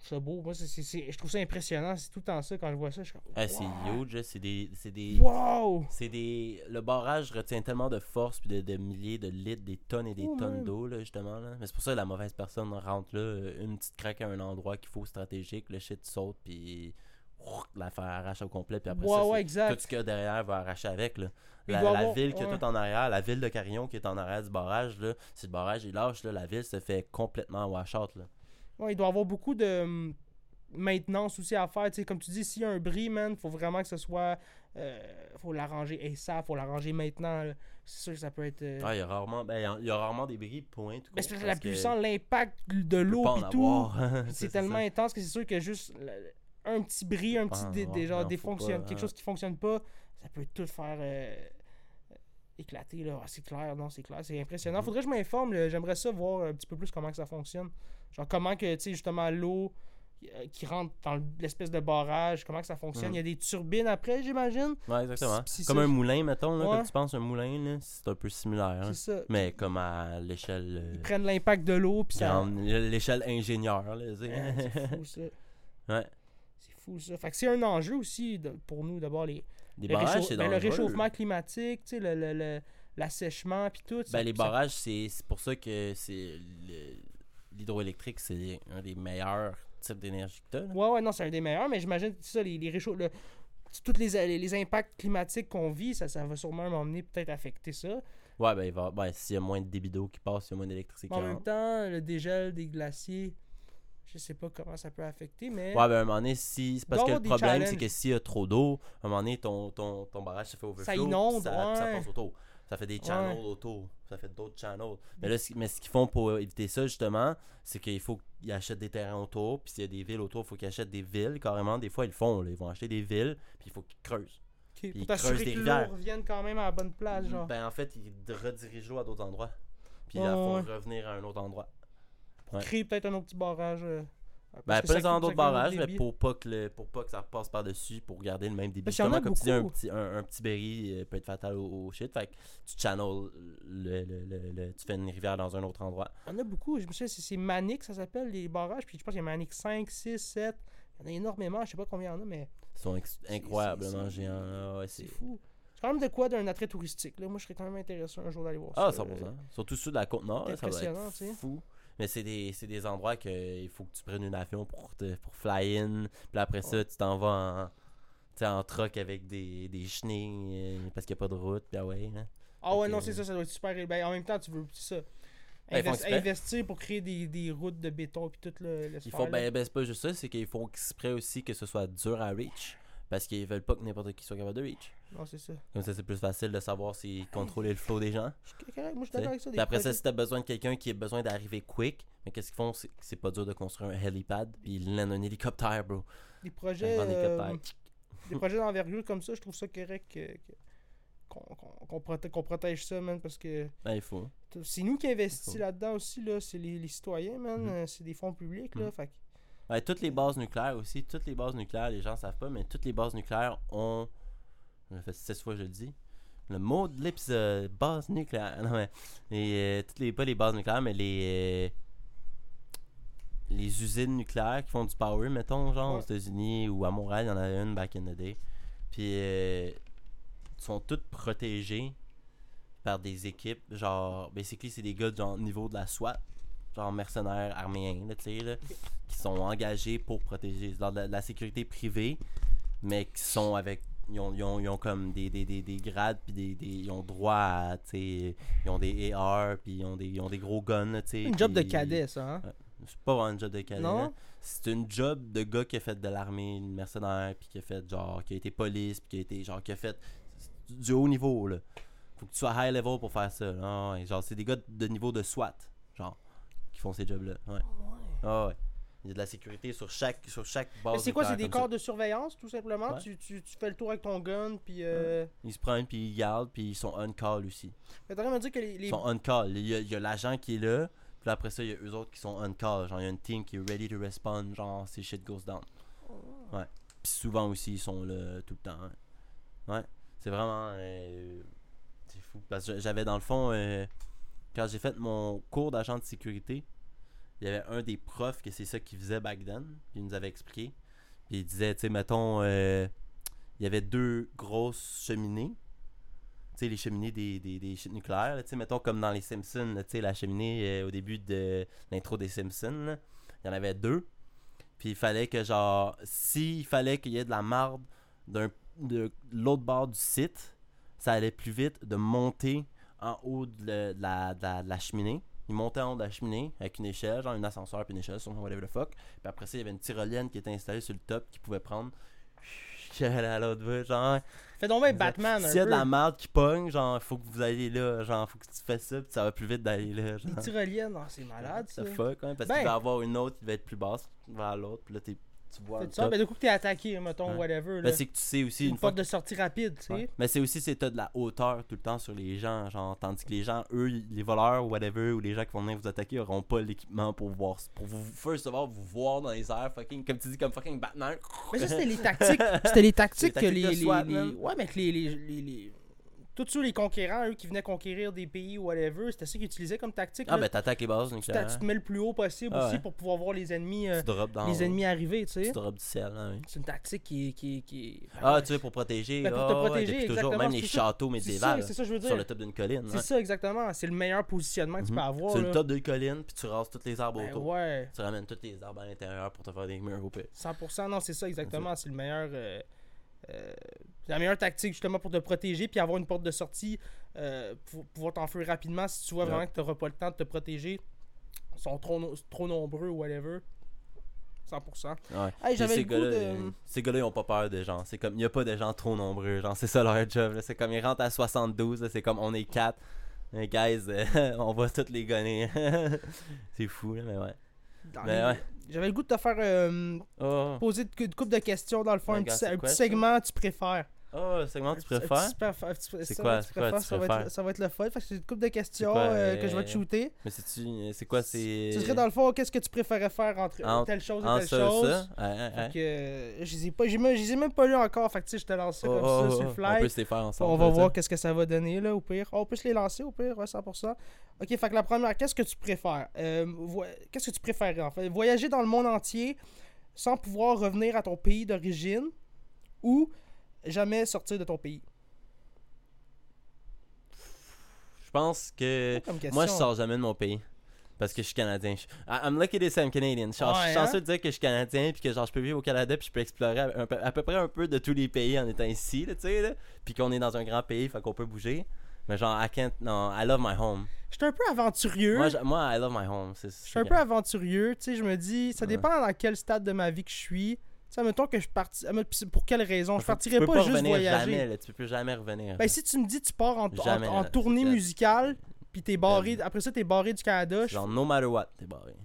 Je trouve ça beau. Moi, je trouve ça impressionnant. C'est tout le temps ça quand je vois ça. Je suis comme. Ah, c'est wow. huge, là, c'est des. C'est des. Wow! C'est des. Le barrage retient tellement de force puis de, de milliers de litres, des tonnes et des Oh, tonnes d'eau, là, justement. Là. Mais c'est pour ça que la mauvaise personne rentre là, euh, une petite craque à un endroit qu'il faut stratégique, le shit saute, puis ouf, l'affaire arrache au complet, puis après ouais, ça, ouais, tout ce qu'il y a derrière va arracher avec. Là. La, la avoir- ville qui est ouais. tout en arrière, la ville de Carillon qui est en arrière du barrage, là, si le barrage est lâche, là, la ville se fait complètement wash out. Là. Ouais, il doit y avoir beaucoup de hum, maintenance aussi à faire. Tu sais, comme tu dis, s'il y a un bris, man, faut vraiment que ce soit. Euh, faut l'arranger ASAP, faut l'arranger maintenant. C'est sûr que ça peut être. euh, Ah, il y a rarement, ben, il y a- rarement des bris, point. tout mais court, c'est parce que parce la puissance, l'impact de l'eau et tout. C'est tellement ça. intense que c'est sûr que juste un petit bris, un petit des- genre pas, quelque hein. chose qui fonctionne pas, ça peut tout faire euh, éclater là. Ah, c'est clair, non, c'est clair, c'est impressionnant. Mhm. Faudrait que je m'informe, j'aimerais ça voir un petit peu plus comment que ça fonctionne. Genre comment que tu sais justement l'eau euh, qui rentre dans l'espèce de barrage, comment que ça fonctionne? Mhm. Il y a des turbines après, j'imagine? Ouais, exactement. Comme un moulin, mettons, là, Ouais. quand tu penses un moulin, là, c'est un peu similaire. hein. C'est ça. Mais comme à l'échelle. euh, Ils prennent l'impact de l'eau puis ça. l'échelle ingénieur, là. Ouais, c'est fou ça. Ouais. C'est fou ça. Fait que c'est un enjeu aussi de- pour nous d'abord les Les le, barrages, c'est ben, le réchauffement climatique, tu sais, le, le, le- l'assèchement puis tout. Ben, les barrages, c'est c'est pour ça que c'est l'hydroélectrique, c'est un des meilleurs types d'énergie que t'as. là. Ouais, ouais, non, c'est un des meilleurs, mais j'imagine ça, les, les réchauffes. le- tous les, les, les impacts climatiques qu'on vit, ça, ça va sûrement m'emmener peut-être affecter ça. Ouais, ben, il va, ben, s'il y a moins de débit d'eau qui passe, il y a moins d'électricité en même temps, le dégel des glaciers, je sais pas comment ça peut affecter, mais. Ouais, ben, à un moment donné, si, c'est parce que le problème, c'est que s'il y a trop d'eau, à un moment donné, ton, ton, ton barrage se fait overflow. inonde, ça, ça ouais. passe autour. Ça fait des channels Ouais. autour. Ça fait d'autres channels. Mais là, ce- mais ce qu'ils font pour éviter ça, justement, c'est qu'il faut qu'ils achètent des terrains autour. Puis s'il y a des villes autour, il faut qu'ils achètent des villes, carrément. Des fois, ils le font. là. Ils vont acheter des villes, puis il faut qu'ils creusent. Ok, ils pour t'assurer que l'eau revienne quand même à la bonne place, genre. Ben, en fait, ils redirigent l'eau à d'autres endroits. Puis Ouais, ils la font ouais. revenir à un autre endroit. Pour ouais. créer peut-être un autre petit barrage. euh, Ben, ça dans coûte- d'autres barrages, mais pour pas, que le, pour pas que ça repasse par-dessus, pour garder le même débit. Parce qu'il y en a Justement, comme tu dis, un beaucoup. petit, un, un petit berry euh, peut être fatal au, au shit. Fait que tu channel, le, le, le, tu fais une rivière dans un autre endroit. Il y en a beaucoup. Je me souviens, c'est- c'est Manic, ça s'appelle, les barrages. Puis je pense qu'il y a Manic 5, 6, 7. Il y en a énormément. Je sais pas combien il y en a, mais Ils sont incroyablement géants. Ouais, c'est fou. C'est quand même de quoi d'un attrait touristique. Là. Moi, je serais quand même intéressé un jour d'aller voir Ah, ça. 100%. Surtout ceux de la côte nord, C'est là, ça va être fou. Mais c'est des, c'est des endroits qu'il faut que tu prennes une avion pour, te, pour fly in. Puis après ça, tu t'en vas en, en truck avec des, des chenilles euh, parce qu'il n'y a pas de route. Puis ah ouais, là. Ah ouais, non, c'est ça, ça doit être super. Ben, en même temps, tu veux ça. Ben, Invest- investir pour créer des, des routes de béton puis tout le, le Ils sphère, ben, ben, c'est pas juste ça, c'est qu'ils font exprès aussi que ce soit dur à reach. Parce qu'ils veulent pas que n'importe qui soit capable de reach. Non, c'est ça. Comme ça, c'est plus facile de savoir si contrôler le flow des gens. Je suis correct, moi, je suis d'accord avec ça. Puis des après ça, si t'as besoin de quelqu'un qui a besoin d'arriver quick, mais qu'est-ce qu'ils font? C'est pas dur de construire un helipad, puis ils landent un hélicoptère, bro. des projets, Un euh, des projets d'envergure comme ça, je trouve ça correct que- que- qu'on qu'on- qu'on proté- qu'on protège ça, man, parce que Ben, il faut. c'est nous qui investissons Faut. là-dedans aussi, là, c'est les, les citoyens, man, Mhm. euh, c'est des fonds publics, là, Mhm. fait que- Ouais, toutes les bases nucléaires aussi, toutes les bases nucléaires, les gens savent pas, mais toutes les bases nucléaires ont. Ça fait 16 fois que je le dis. Le mot de l'épisode, base nucléaire. Non, mais. Et, euh, toutes les, pas les bases nucléaires, mais les. euh, les usines nucléaires qui font du power, mettons, genre aux. États-Unis ou à Montréal, il y en avait une back in the day. Puis. euh, sont toutes protégées par des équipes, genre. Basically, c'est des gars genre niveau de la SWAT, genre mercenaires arméens, là, tu sais, là qui sont engagés pour protéger la sécurité privée, mais qui sont avec. Ils ont, ils ont, ils ont comme des, des, des, des grades, puis des, des, ils ont droit à. tu sais, Ils ont des AR, puis ils ont des, ils ont des gros guns. tu sais, une job de cadet, ça, hein? C'est pas vraiment une job de cadet. Non? là. C'est une job de gars qui a fait de l'armée, une mercenaire, puis qui a fait genre. qui a été police, puis qui a été genre. qui a fait du haut niveau, là. Faut que tu sois high level pour faire ça. là. Ah genre, c'est des gars de niveau de SWAT, genre, qui font ces jobs-là. Ouais. Ah ouais. Il y a de la sécurité sur chaque, sur chaque base. Mais c'est quoi, c'est des corps de surveillance, tout simplement? Ouais. Tu, tu, tu fais le tour avec ton gun, puis... Euh... Ils se prennent, puis ils gardent, puis ils sont on-call aussi. Mais dire que les... les- Ils sont on-call. Il y a, il y a l'agent qui est là, puis après ça, il y a eux autres qui sont on-call. Genre, il y a une team qui est ready to respond, genre, si shit goes down. Ouais. Puis souvent aussi, ils sont là tout le temps. Ouais. Ouais. C'est vraiment. euh, c'est fou. Parce que j'avais dans le fond, euh, quand j'ai fait mon cours d'agent de sécurité, il y avait un des profs que c'est ça qu'il faisait back then. Puis il nous avait expliqué. Puis il disait, tu sais, mettons, euh, il y avait deux grosses cheminées. Tu sais, les cheminées des, des, des nucléaires. Tu sais, mettons comme dans les Simpsons, tu sais, la cheminée euh, au début de l'intro des Simpsons. Il y en avait deux. Puis il fallait que, genre, s'il fallait qu'il y ait de la marde d'un, de l'autre bord du site, ça allait plus vite de monter en haut de la, de la- de la cheminée. Il montait en haut de la cheminée avec une échelle, genre un ascenseur puis une échelle, sur whatever the fuck. Puis après ça, il y avait une tyrolienne qui était installée sur le top qui pouvait prendre. qui allait à l'autre bout, genre. Fais donc bien Batman, un S'il y a de la merde qui pogne, genre, faut que vous alliez là. Genre, faut que tu fasses ça, puis ça va plus vite d'aller là. Genre. Les tyroliennes, ah, c'est malade, ça. Fuck, hein, parce Ben- qu'il va avoir une autre qui va être plus basse vers l'autre, puis là, t'es- tu vois. Le ça, mais du coup que t'es attaqué, mettons, Ouais. whatever. Ben, c'est que tu sais aussi, une, une fois porte de sortie rapide, tu sais. Ouais. Mais c'est aussi c'est t'as de la hauteur tout le temps sur les gens, genre tandis que les gens, eux, les voleurs whatever, ou les gens qui vont venir vous attaquer auront pas l'équipement pour voir pour vous first of all vous voir dans les airs fucking comme tu dis comme fucking Batman. Mais ça, c'était les tactiques. C'était les tactiques que tactiques les. de les- les-. Ouais, mais que les. Tous ceux, les conquérants, eux qui venaient conquérir des pays ou whatever, c'était ça qu'ils utilisaient comme tactique. Ah là. ben t'attaques les bases nucléaires. tu te mets le plus haut possible Ah aussi ouais. pour pouvoir voir les ennemis, euh, dans les ennemis arriver, tu sais. tu drops du ciel, hein, oui. C'est une tactique qui. Qui, qui Ah, tu sais pour protéger, Ben, pour ah, te ouais, protéger, depuis toujours exactement, même les ça. châteaux médiévaux c'est ça que je veux sur le top d'une colline. C'est ouais. ça, exactement. C'est le meilleur positionnement que tu Mhm. peux avoir. Sur le top d'une colline, puis tu rases tous les arbres Ben autour. ouais. Tu ramènes tous les arbres à l'intérieur pour te faire des murs au pire. 100%, non, c'est ça exactement. C'est le meilleur. euh, la meilleure tactique justement pour te protéger puis avoir une porte de sortie euh, pour pouvoir t'enfuir rapidement si tu vois Ouais. vraiment que tu n'auras pas le temps de te protéger. Ils sont trop, no- trop nombreux ou whatever. 100%. Ouais. Hey, j'avais ces gars-là, de- euh, Ces gars-là, ils ont pas peur de gens. C'est comme, il y a pas de gens trop nombreux. Genre, c'est ça leur job. C'est comme, ils rentrent à 72. là, C'est comme, on est 4. Les guys, euh, on va tous les gonner. c'est fou, là, mais ouais. Dans Mais les- ouais. J'avais le goût de te faire euh, Oh, poser une couple de questions dans le fond, un, petit, un petit segment tu préfères. Oh le segment que tu préfères? C'est quoi, c'est tu ça va, être, ça va être le fun. Fait que c'est une couple de questions quoi, euh, que je vais te euh, shooter. Mais c'est-tu, c'est quoi, c'est. Ce serait dans le fond, qu'est-ce que tu préférais faire entre telle chose et telle ça, chose? ça. Fait que euh, je les ai pas, j'ai même, je les ai même pas lu encore. Fait que tu sais, je te lance ça Oh, comme oh, ça oh, sur le On fly. peut se les faire ensemble. On va voir qu'est-ce que ça va donner là au pire. On peut se les lancer au pire, ouais, 100%. Ok, fait que la première, qu'est-ce que tu préfères? Euh, Qu'est-ce que tu préférerais en fait? Voyager dans le monde entier sans pouvoir revenir à ton pays d'origine ou jamais sortir de ton pays? Je pense que. Moi, je sors jamais de mon pays. Parce que je suis canadien. Je- I'm lucky to say I'm Canadian. Je suis Ouais, chanceux hein? de dire que je suis canadien puis que genre je peux vivre au Canada puis je peux explorer à, un peu- à peu près un peu de tous les pays en étant ici, là, tu sais, là. Puis qu'on est dans un grand pays, fait qu'on peut bouger. Mais genre, I can't. Non, I love my home. Je suis un peu aventurieux. Moi, je- moi, I love my home. Je suis un peu aventurieux, tu sais, je me dis, ça Ouais. dépend dans quel stade de ma vie que je suis. Tu sais, mettons que je partis, pour quelle raison, je partirais tu pas, juste revenir voyager. Jamais, là, tu peux jamais revenir. Ben si tu me dis tu pars en, en- Jamais, en là, tournée musicale, puis t'es barré, après ça t'es barré du Canada, genre, no matter what, t'es barré.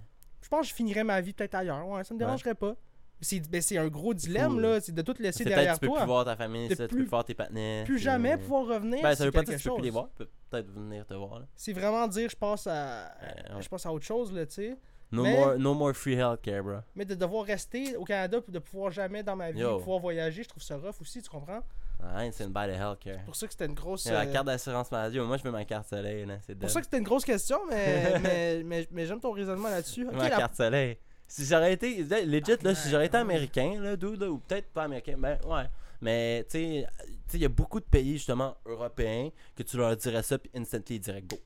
je pense que je finirais ma vie peut-être ailleurs, ouais, ça me dérangerait pas. C'est ben, c'est un gros dilemme là, c'est de tout laisser derrière tu peux toi. plus voir ta famille, ça, tu plus- peux voir tes partenaires. Plus jamais pouvoir revenir. Ben, ça veut pas dire que tu peux plus les voir. Peut- Peut-être venir te voir. C'est vraiment dire je passe à Euh, ouais. je passe à autre chose là, tu sais. No, Mais- more, no more free healthcare, bro. Mais de devoir rester au Canada pour de pouvoir jamais dans ma vie Yo. pouvoir voyager, je trouve ça rough aussi, tu comprends? I ain't saying bye to healthcare. C'est pour ça que c'était une grosse Yeah, La carte d'assurance maladie, moi je veux ma carte soleil. C'est pour ça que c'était une grosse question, mais, mais, mais, mais j'aime ton raisonnement là-dessus. Ok, ma la- carte soleil. Si j'aurais été, legit, là, si j'aurais été ouais. américain, là, dude, là, ou peut-être pas américain, ben ouais. Mais, tu sais, il y a beaucoup de pays, justement, européens, que tu leur dirais ça, puis instantly, ils diraient go.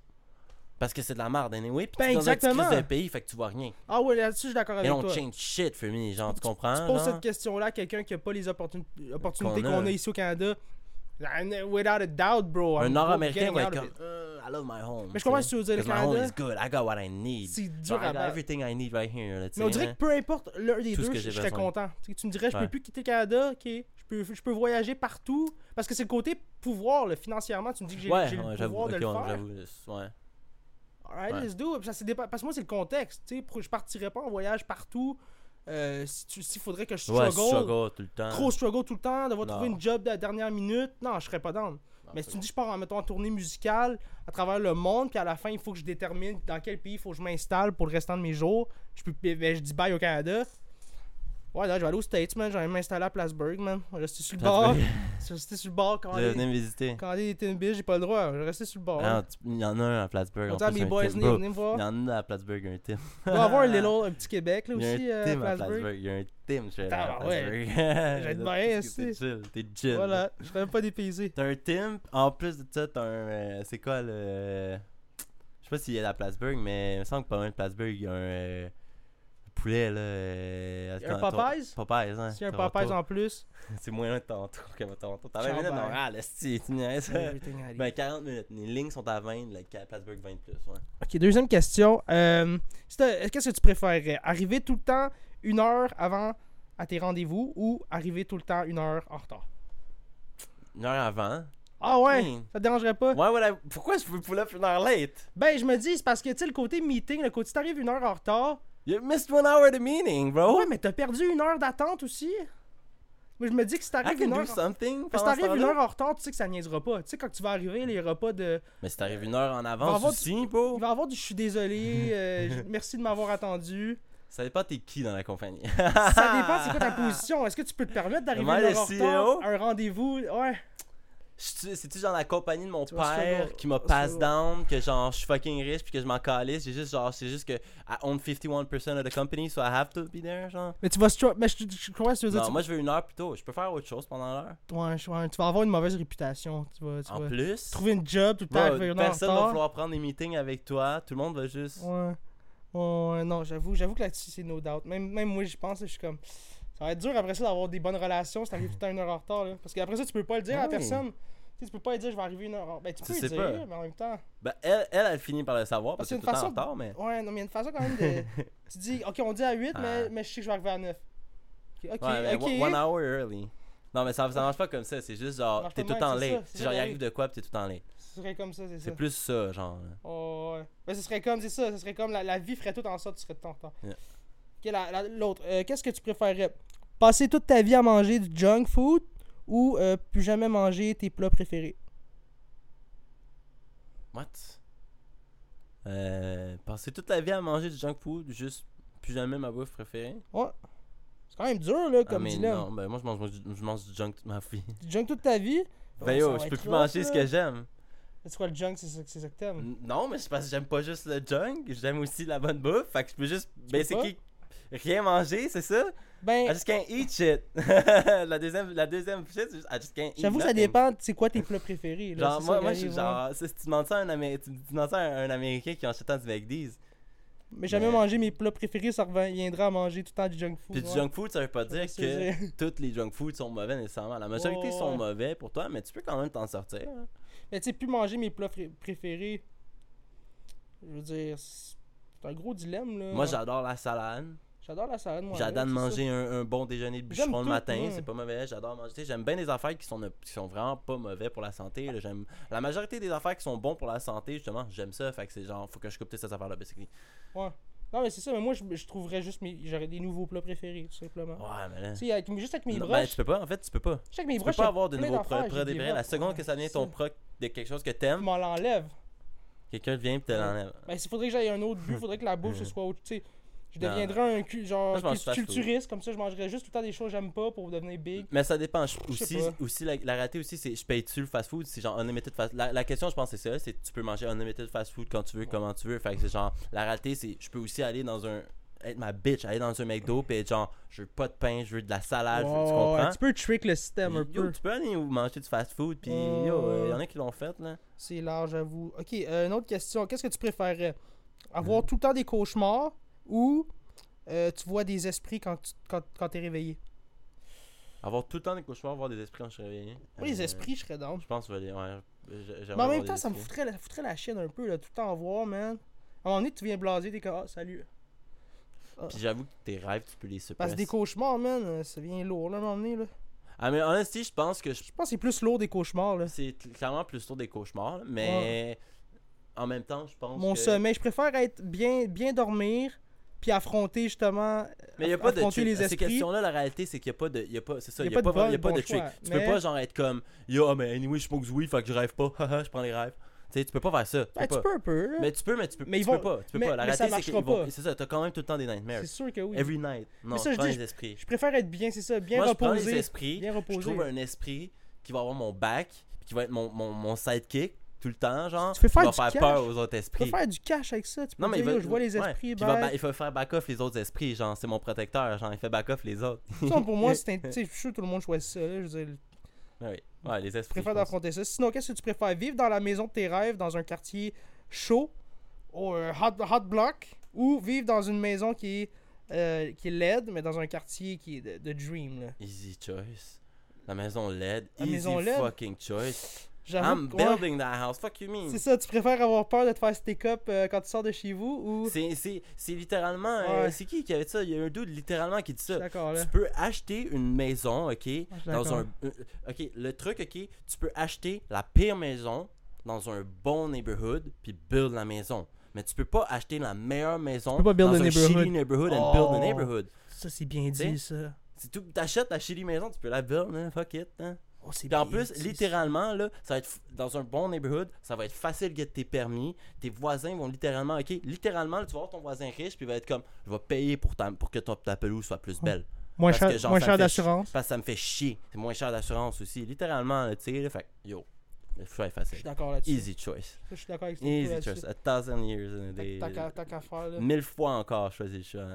Parce que c'est de la merde, anyway. Puis Ben, tu es dans un exactement. pays, fait que tu vois rien. Ah ouais, là-dessus, je suis d'accord avec toi. change shit me, genre, tu comprends? Tu poses cette question-là à quelqu'un qui a pas les opportun- opportunités Qu'on a. qu'on a ici au Canada. Without a doubt, bro. Un Nord-américain va être comme. Euh, I love my home. Mais je comprends ce que tu veux dire, le Because my home Canada. is good, I got what I need. C'est dur I à got battre. everything I need right here, là, tu Mais on dirait hein. que peu importe l'un des Tout deux, je serais content. Tu tu me dirais, je peux plus quitter le Canada, ok. Je peux, je peux voyager partout. Parce que c'est le côté pouvoir, financièrement. Tu me dis que j'ai le pouvoir de le faire. Alright, Ouais. let's do it. Ça, c'est dépa- Parce que moi, c'est le contexte. Tu sais, pour- je partirais pas en voyage partout Euh, si S'il faudrait que je Ouais, struggle, struggle tout le temps. trop struggle tout le temps, devoir Non. trouver une job de la dernière minute, non, je serais pas down. Non, Mais si tu me dis je pars en mettons en tournée musicale à travers le monde, puis à la fin il faut que je détermine dans quel pays il faut que je m'installe pour le restant de mes jours, je peux ben, je dis bye au Canada. Ouais, là, je vais aller aux States, man. Je vais m'installer à Plattsburgh, man. Je vais rester sur le bord. Je vais rester sur le bord quand Je venir me visiter. quand des Timbits, j'ai pas le droit. Je vais rester sur le bord. Ah, Il y en a un à Plattsburgh. On dit à mes boys, venez, Bro, venez me Il y en a à Plattsburgh, un. Il doit y avoir un, little, un petit Québec là Il y a aussi un euh, à Tim à Plattsburgh. Plattsburg. Il y a un Tim, je Ah, ouais. Plattsburgh. J'aime bien, que T'es aussi. chill, t'es chill. Voilà, je serais même pas dépaysé. T'as un Tim, en plus de ça, t'as un. euh, c'est quoi le. Je sais pas s'il est à Plattsburgh, mais il me semble que pas loin de Plattsburgh, il y a un. Euh, poulet, là. euh, Un Popeyes? Popeyes, hein. A un. Popeyes en plus. C'est moins de Toronto que Toronto. T'as 20 Ciao, minutes. Montréal, esti, tu. Ben, 40 minutes. Les lignes sont à 20, le à Plattsburgh 20 plus, ouais. Ok, deuxième question. Euh, si t'as- Qu'est-ce que tu préférerais? Arriver tout le temps une heure avant à tes rendez-vous ou arriver tout le temps une heure en retard? Une heure avant? Ah ouais Hmm. Ça te dérangerait pas? Ouais, ouais, pourquoi je veux pull up une heure late? Ben, je me dis, c'est parce que tu sais, le côté meeting, le côté si t'arrives une heure en retard. You missed one hour of the meeting, bro. Ouais, mais t'as perdu une heure d'attente aussi. Moi, je me dis que si I t'arrives une heure. something. T'arrives une heure en retard, tu sais que ça niaisera pas. Tu sais, quand tu vas arriver, il y aura pas de. Mais si t'arrives une heure en va avance aussi, bro. Il va avoir du je suis désolé, euh, merci de m'avoir attendu. Ça dépend t'es qui dans la compagnie. Ça dépend, c'est quoi ta position? Est-ce que tu peux te permettre d'arriver une heure en retard à un rendez-vous? Ouais. Je- C'est-tu genre la compagnie de mon Tu père qui m'a pass down, que genre je suis fucking riche puis que je m'en calisse. J'ai juste genre, c'est juste que I own 51% of the company, so I have to be there, genre. Mais tu vas Mais je, je, je crois que tu veux dire. Non, tu- moi je veux une heure plus tôt. Je peux faire autre chose pendant l'heure. Ouais, je- ouais, tu vas avoir une mauvaise réputation. Tu vas, tu En vas plus, trouver une job tout le temps, en personne va vouloir prendre des meetings avec toi. Tout le monde va juste. Ouais. Ouais, ouais, non, j'avoue, j'avoue que là-dessus, c'est no doubt. Même, même moi, j'y pense, je suis comme. Ça va être dur après ça d'avoir des bonnes relations si t'arrives tout le temps une heure en retard. Là. Parce qu'après ça, tu peux pas le dire à la Oui. personne. Tu sais, tu peux pas lui dire je vais arriver une heure en Ben, tu peux le dire, pas. mais en même temps. Ben, elle, elle, elle finit par le savoir parce Parce que c'est tout temps en retard, mais. Ouais, non, mais il y a une façon quand même de. tu dis, ok, on dit à 8, mais, Ah. mais je sais que je vais arriver à 9. Ok, ok. Ouais, mais ok. one- hour early. Non, mais ça, ça marche pas comme ça. C'est juste genre, t'es tout de temps même, c'est genre, il arrive de quoi pis t'es tout temps late. Ce serait comme ça, c'est ça. C'est plus ça, genre. Oh, ouais. Ben, ce serait comme, c'est ça, ce serait comme la, la vie ferait tout en sorte que tu serais tout en retard. Yeah. La- euh, qu'est-ce que tu préférerais? Passer toute ta vie à manger du junk food ou euh, plus jamais manger tes plats préférés? What? Euh, passer toute la vie à manger du junk food, juste plus jamais ma bouffe préférée? Ouais. C'est quand même dur, là, Ah, comme mais dilemme. non, ben moi je mange, je mange du junk toute ma vie. Du junk toute ta vie? Ben yo, je peux plus manger ce que j'aime. C'est quoi le junk? C'est ça, c'est ça que t'aimes? Non, mais c'est parce que j'aime pas juste le junk, j'aime aussi la bonne bouffe. Fait que je peux juste basically rien manger, c'est ça? Ben, I just can't eat shit. la deuxième, la deuxième shit, c'est juste I just can't eat j'avoue, ça dépend, c'est quoi tes plats préférés. Là, Genre, moi, moi je suis genre, ça, si tu demandes ça à un, Amé- tu tu demandes ça à un, Américain qui en achetant du McDee's. Mais jamais mais- manger mes plats préférés, ça reviendra à manger tout le temps du junk food. Puis du junk food, ça veut pas dire que tous les junk food sont mauvais nécessairement. La majorité Ouais, sont mauvais pour toi, mais tu peux quand même t'en sortir. hein. Mais tu sais, plus manger mes plats préférés. Je veux dire, c'est un gros dilemme là. Moi, j'adore la salade. J'adore la salade, moi. J'adore manger un, un bon déjeuner de bûcheron le matin, c'est pas mauvais. J'adore manger. Tu J'aime bien des affaires qui sont, qui sont vraiment pas mauvais pour la santé. J'aime La majorité des affaires qui sont bons pour la santé, justement, j'aime ça. Fait que c'est genre, faut que je coupe toutes ces affaires-là, basically. Ouais. Non, mais c'est ça, mais moi, je, je trouverais juste mes. J'aurais des nouveaux plats préférés, tout simplement. Ouais, mais là. Tu sais, avec- juste avec mes Non, ben, broches. tu peux pas, en fait, tu peux pas. juste avec mes Tu peux broches, pas avoir de nouveaux j'ai préférés. La seconde Ouais, que ça devient ton proc de quelque chose que Tu t'aimes, m'en l'enlèves. quelqu'un vient et te l'enlève. Ben, s'il faudrait que j'aille un autre but, faudrait que la bouffe, ce soit autre. Tu sais, je deviendrais un cu- genre Moi, je culturiste, comme ça, je mangerais juste tout le temps des choses que j'aime pas pour devenir big. Mais ça dépend. Je- aussi, aussi la, la réalité aussi, c'est je paye-tu le fast food C'est genre unlimited fast la, la question, je pense, c'est ça c'est tu peux manger unlimited fast food quand tu veux, comment tu veux. Fait que c'est genre, la réalité, c'est je peux aussi aller dans un. être ma bitch, aller dans un McDo, pis être genre, je veux pas de pain, je veux de la salade, je veux- tu comprends tu peux trick le système un peu. tu peux aller manger du fast food, pis yo, il y en a qui l'ont fait, là. C'est large, j'avoue. Ok, euh, une autre question. Qu'est-ce que tu préférerais? Avoir Mhm. tout le temps des cauchemars ou euh, tu vois des esprits quand tu quand, quand t'es réveillé Avoir tout le temps des cauchemars, voir des esprits quand je suis réveillé. Moi, les Euh, esprits, je serais down. Je pense que je vais. Ouais, Mais en même temps, ça me foutrait la, foutrait la chienne un peu, là, tout le temps en voir, man. À un moment donné, tu viens blaser, t'es comme, ah, salut. Puis j'avoue que tes rêves, tu peux les Parce supprimer. que des cauchemars, man, euh, ça vient lourd, là, à un moment donné, là. Ah, mais honnêtement, je pense que je Je pense que c'est plus lourd des cauchemars, là. C'est cl- clairement plus tôt des cauchemars, mais en même temps, je pense Mon que... sommeil, je préfère être bien, bien dormir, puis affronter, justement, Mais y a pas de les À Ces esprits. questions-là, la réalité, c'est qu'il n'y a pas de. Y a pas, c'est ça, Y a il y a pas pas, de y a bon- pas de trick. choix, Tu mais- peux pas, genre, être comme Yo, mais anyway, je smoke du weed, fait que je rêve pas. Je prends les rêves. Tu sais, tu peux pas faire ça. Tu Ben, peux tu pas. peux un peu, là. Mais tu peux, mais tu peux, Mais ils tu vont- peux pas. Tu peux mais- pas. La mais ça réalité, c'est qu'ils vont. pas. C'est ça, t'as quand même tout le temps des nightmares. C'est sûr que oui. Every night. Non, ça, je je prends dis- les esprits. Je préfère être bien, c'est ça, bien Moi, je prends les reposé. esprits. Bien Je reposé. trouve un esprit qui va avoir mon back, qui va être mon, mon, mon sidekick tout le temps, genre. Tu peux qui faire faire cash. peur aux autres Tu peux faire du cash avec ça. Tu peux Non, mais il dire, yo, je vois les esprits, il il va faire back off les autres esprits, genre, c'est mon protecteur, genre, il fait back off les autres. Ça, pour moi, c'est un- tu sais, je suis sûr que tout le monde choisit ça. Là, je veux dire, Ouais, oui. Ouais, les esprits. préfère je pense. d'affronter ça. Sinon, qu'est-ce que tu préfères? Vivre dans la maison de tes rêves, dans un quartier chaud, ou un hot, hot block, ou vivre dans une maison qui est, euh, qui est LED, mais dans un quartier qui est de, de Dream. Là? Easy choice. La maison LED. La Easy maison LED? fucking choice. I'm ouais, building that house. Fuck you mean. C'est ça, tu préfères avoir peur de te faire stick up euh, quand tu sors de chez vous ou. C'est, c'est, c'est littéralement. euh, c'est qui qui avait dit ça? Il y a un dude littéralement qui dit ça. Là. Tu peux acheter une maison, ok, dans un, euh, ok, le truc, ok, tu peux acheter la pire maison dans un bon neighborhood puis build la maison. Mais tu peux pas acheter la meilleure maison peux pas build dans un neighborhood. shitty neighborhood and Oh. build a neighborhood. Ça, c'est bien T'sais? dit ça. Si tu t'achètes la shitty maison, tu peux la build, hein, fuck it. Hein. Oh, Puis en plus, littéralement, là, ça va être dans un bon neighborhood, ça va être facile de get tes permis. Tes voisins vont littéralement, ok, littéralement, là, tu vas voir ton voisin riche, puis il va être comme, je vais payer pour, ta, pour que ton, ta pelouse soit plus belle. Moins parce cher, que, genre, moins cher d'assurance. Parce que ça me fait chier. C'est moins cher d'assurance aussi. Littéralement, tu sais, là, fait que, yo, le choix est Je facile. suis d'accord là-dessus. Easy choice. Ça, Je suis d'accord avec toi Easy choice. A thousand years in a day. T'as qu'à- faire là. Mille fois encore, je choisis le choix.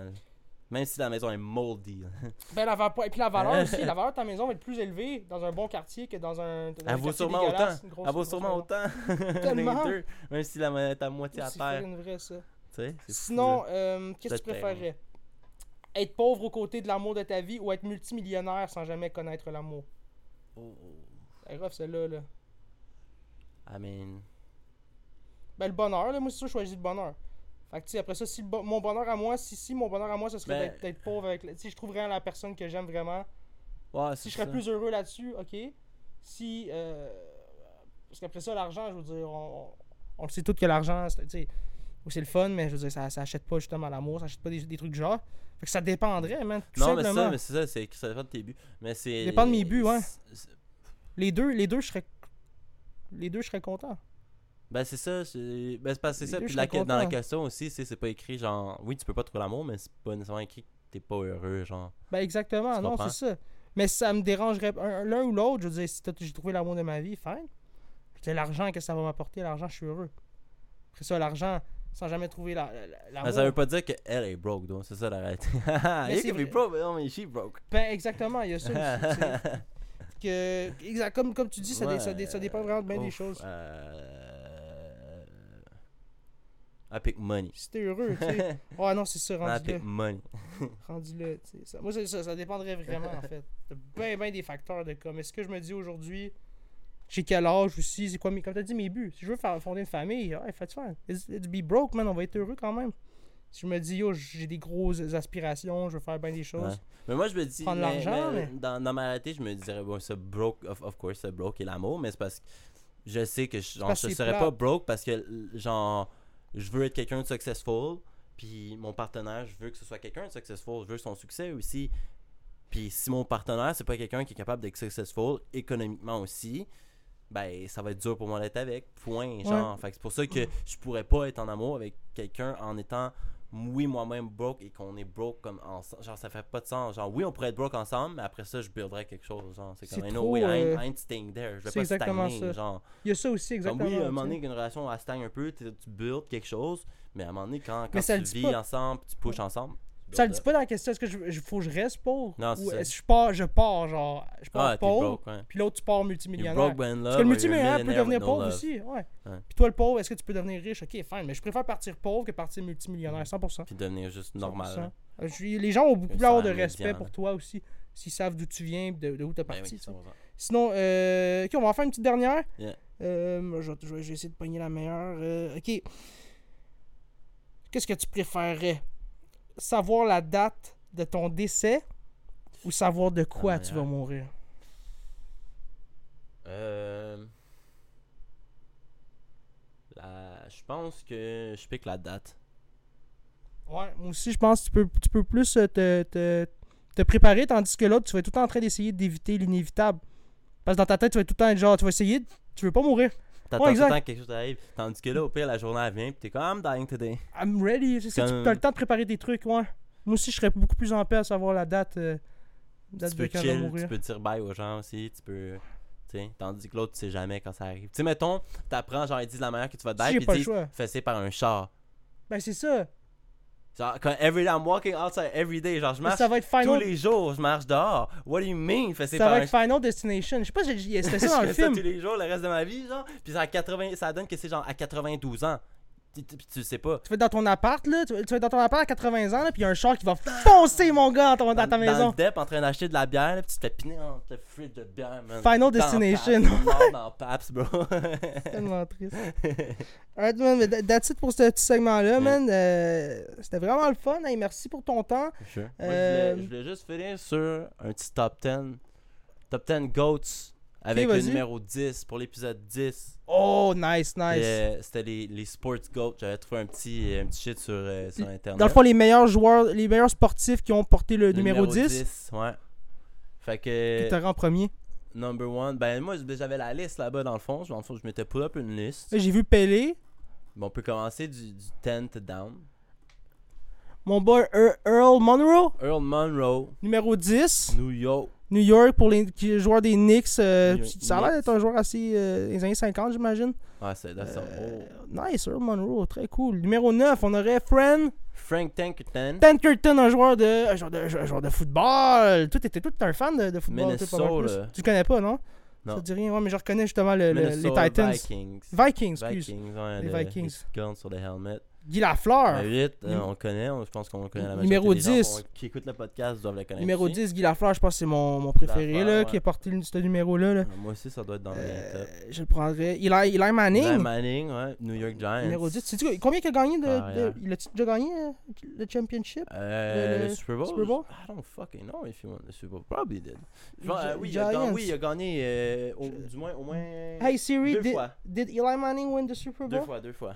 Même si la maison est moldy. Ben, la va- Et puis la valeur aussi, la valeur de ta maison va être plus élevée dans un bon quartier que dans un. dans Elle vaut sûrement autant. une grosse- Elle vaut sûrement maison. autant. Tellement. Deux, Même si la monnaie est à moitié à C'est terre. fucking vrai ça. Sinon, euh, qu'est-ce que tu préférerais? Être pauvre aux côtés de l'amour de ta vie ou être multimillionnaire sans jamais connaître l'amour? Oh, C'est grave celle-là. Là. I mean. Ben le bonheur, là, moi c'est sûr je choisis le bonheur. Fait que tu sais, après ça, si bo- mon bonheur à moi, si, si mon bonheur à moi, ce serait Ben- d'être- pauvre avec. Si je trouverais la personne que j'aime vraiment, Ouais, si je serais ça. plus heureux là-dessus, ok. Si. euh, parce qu'après ça, l'argent, je veux dire, on, on- le sait tous que l'argent, c'est le fun, mais je veux dire, ça, ça achète pas justement l'amour, ça achète pas des, des trucs du genre. Fait que ça dépendrait, man. Tout Non, mais ça, mais c'est ça, c'est ça dépend de tes buts. Mais c'est. Dépend de mes buts, ouais. Les deux, les deux, je serais. Les deux, je serais content. Ben c'est ça, c'est ben, c'est parce que c'est Les ça. Puis la- dans la question aussi, c'est pas écrit genre. Oui, tu peux pas trouver l'amour, mais c'est pas nécessairement écrit que t'es pas heureux, genre. Ben exactement, Tu non, c'est ça. Mais ça me dérangerait un- l'un ou l'autre, je veux dire, si j'ai trouvé l'amour de ma vie, fine. C'est l'argent, qu'est-ce que ça va m'apporter? L'argent, je suis heureux. Après ça, l'argent, sans jamais trouver la- la- la- l'amour. ça veut pas dire qu'elle est broke, donc c'est ça la réalité. Vrai. broke, mais non, mais she broke. Ben exactement, il y a ça aussi. que, exact, comme, comme tu dis, ça, dé- ça, dé- ça dépend vraiment de bien des choses. Euh... I pick money. Si t'es heureux, tu sais. Ouais, non, c'est ça, I rendu là. pick money. rendu là. tu sais. Ça- moi, ça, ça dépendrait vraiment, en fait. De bien, bien des facteurs de comme, est-ce que je me dis aujourd'hui, j'ai quel âge aussi, c'est quoi, mes, comme tu as dit, mes buts. Si je veux faire fonder une famille, ouais, fais faire. Let's, let's be broke, man, on va être heureux quand même. Si je me dis, yo, j'ai des grosses aspirations, je veux faire bien des choses. Ouais. Mais moi, je me dis, Prendre mais- l'argent, mais mais- Dans, dans ma réalité, je me dirais, bon, ça broke, of, of course, ça broke et l'amour, mais c'est parce que je sais que je, genre, je serais plate. pas broke parce que, genre, je veux être quelqu'un de successful, puis mon partenaire, je veux que ce soit quelqu'un de successful, je veux son succès aussi. Puis si mon partenaire, c'est pas quelqu'un qui est capable d'être successful économiquement aussi, ben ça va être dur pour moi d'être avec. Point. Genre. Fait c'est pour ça que je pourrais pas être en amour avec quelqu'un en étant oui moi-même broke et qu'on est broke comme ensemble. Genre ça fait pas de sens. Genre oui on pourrait être broke ensemble, mais après ça je builderais quelque chose. Genre c'est comme trop, way, I ain't, euh, I ain't staying there. Je vais pas stagner. ça. Genre. Il y a ça aussi, Comme exactement. oui, à un moment donné qu'une relation elle stagne un peu, tu, builds quelque chose, mais à un moment donné quand, quand tu vis pas. ensemble, tu pushes ensemble. Ça le dit up. pas dans la question, est-ce que je, faut que je reste pauvre? Non, c'est Ou est-ce que je pars, je pars, genre, je pars Ah, pauvre, ouais. puis l'autre, tu pars multimillionnaire. broke love, Parce que le multimillionnaire peut devenir no pauvre aussi, ouais. Ouais. Puis toi, le pauvre, est-ce que tu peux devenir riche? Ok, fine, mais je préfère partir pauvre que partir multimillionnaire, 100%. Puis devenir juste normal. 100%. Euh, les gens ont beaucoup plus avoir de respect médian, pour toi aussi, s'ils savent d'où tu viens, de, de où Ben parti. oui, tu sais. 100%. Sinon, euh, ok, on va en faire une petite dernière. Yeah. Euh, vais je vais essayer de pogner la meilleure. Euh, ok. Qu'est-ce que tu préférerais? Savoir la date de ton décès ou savoir de quoi Ah, tu vas mourir? Euh... la- Je pense que je pique la date. Ouais, moi aussi, je pense que tu peux, tu peux plus euh, te, te, te préparer, tandis que l'autre, tu vas être tout le temps en train d'essayer d'éviter l'inévitable. Parce que dans ta tête, tu vas être tout le temps être genre, tu vas essayer, tu veux pas mourir. T'attends Ouais, tout le temps que quelque chose arrive. Tandis que là, au pire, la journée elle vient, pis t'es comme I'm dying today. I'm ready. C'est Comme- as le temps de préparer tes trucs, ouais. Moi aussi, je serais beaucoup plus en paix à savoir la date, euh, date tu de peux quand chill, tu peux dire bye aux gens aussi, tu peux. tandis que l'autre, tu sais jamais quand ça arrive. Tu sais, mettons, t'apprends, genre, ils disent la manière que tu vas te Si ils le disent choix. fessé par un char. Ben, c'est ça. Genre, quand every day I'm walking outside every day, genre, je marche ça va être tous Final, les jours, je marche dehors. What do you mean, fessé ça va un être Final Destination. Je sais pas, c'était je ça dans le fais ça film. tous les jours le reste de ma vie, genre. Puis ça, à 80, ça donne que c'est genre à 92 ans. Tu- sais pas. Tu vas être dans ton appart, là. Tu vas dans ton appart à 80 ans, là, puis il y a un char qui va foncer, mon gars, dans, ton- dans ta Dans maison. le dep en train d'acheter de la bière, là, puis tu te fais piner fridge de bière, man. Final Dans Destination. Paps, dans Paps, bro. tellement triste. Alright, man, mais that- that's it pour ce petit segment-là, Yeah. man. Euh, C'était vraiment le fun. Hey, merci pour ton temps. Sure. Moi, je, voulais, je voulais juste finir sur un petit top 10. Top 10 GOATs avec le numéro 10 pour l'épisode 10. Oh, nice, nice. Euh, C'était les, les sports GOATs. J'avais trouvé un petit, un petit shit sur, euh, sur internet. Dans le fond, les meilleurs joueurs, les meilleurs sportifs qui ont porté le, Le numéro, 10, ouais. Fait qui que t'aurais en premier? number one, ben moi j'avais la liste là-bas dans le fond. Dans le fond, je m'étais pull up une liste. J'ai vu Pelé, Bon, on peut commencer du, du 10 down. mon boy Ear- Earl Monroe, Earl Monroe, numéro 10. New York. New York pour les qui est joueur des Knicks. euh, ça a l'air d'être un joueur assez euh, des années 50, j'imagine. Ouais, c'est Euh. Nice, Earl Monroe, très cool. Numéro 9, on aurait Fran Frank Tankerton. Tankerton, un joueur de, un joueur de, un joueur de football. Tout était tout un fan de, de football. toi, Minnesota. Tu le connais pas, non? Non. Ça te dit rien? Ouais, mais je reconnais justement le- le- les Titans. Vikings. Vikings, excuse. Vikings, ouais, Les le- Vikings. cornes sur les helmets. Guy Lafleur. Euh, on connaît, on- je pense qu'on connaît la Numéro majorité des gens 10. vont- qui écoutent le podcast doivent le connaître. Numéro aussi. 10, Guy Lafleur, je pense que c'est mon, mon préféré, Lafleur, là, ouais. qui a porté le- ce numéro-là. là. Euh, Moi aussi, ça doit être dans les Euh, top. je le prendrais. Eli, Eli Manning, Eli Manning, ouais, New York Giants. numéro 10. Sais-tu combien il a gagné de. Carrière. de il a-tu déjà gagné euh, le championship? Euh, Le- le, le Super Bowl? Super Bowl? I don't fucking know if he won the Super Bowl. Probably did. Je pense- euh, oui, il a, Giants. gagné, oui, il a gagné euh, au- du moins, au moins Hey Siri, deux did, fois. did Eli Manning win the Super Deux Bowl? fois, deux fois.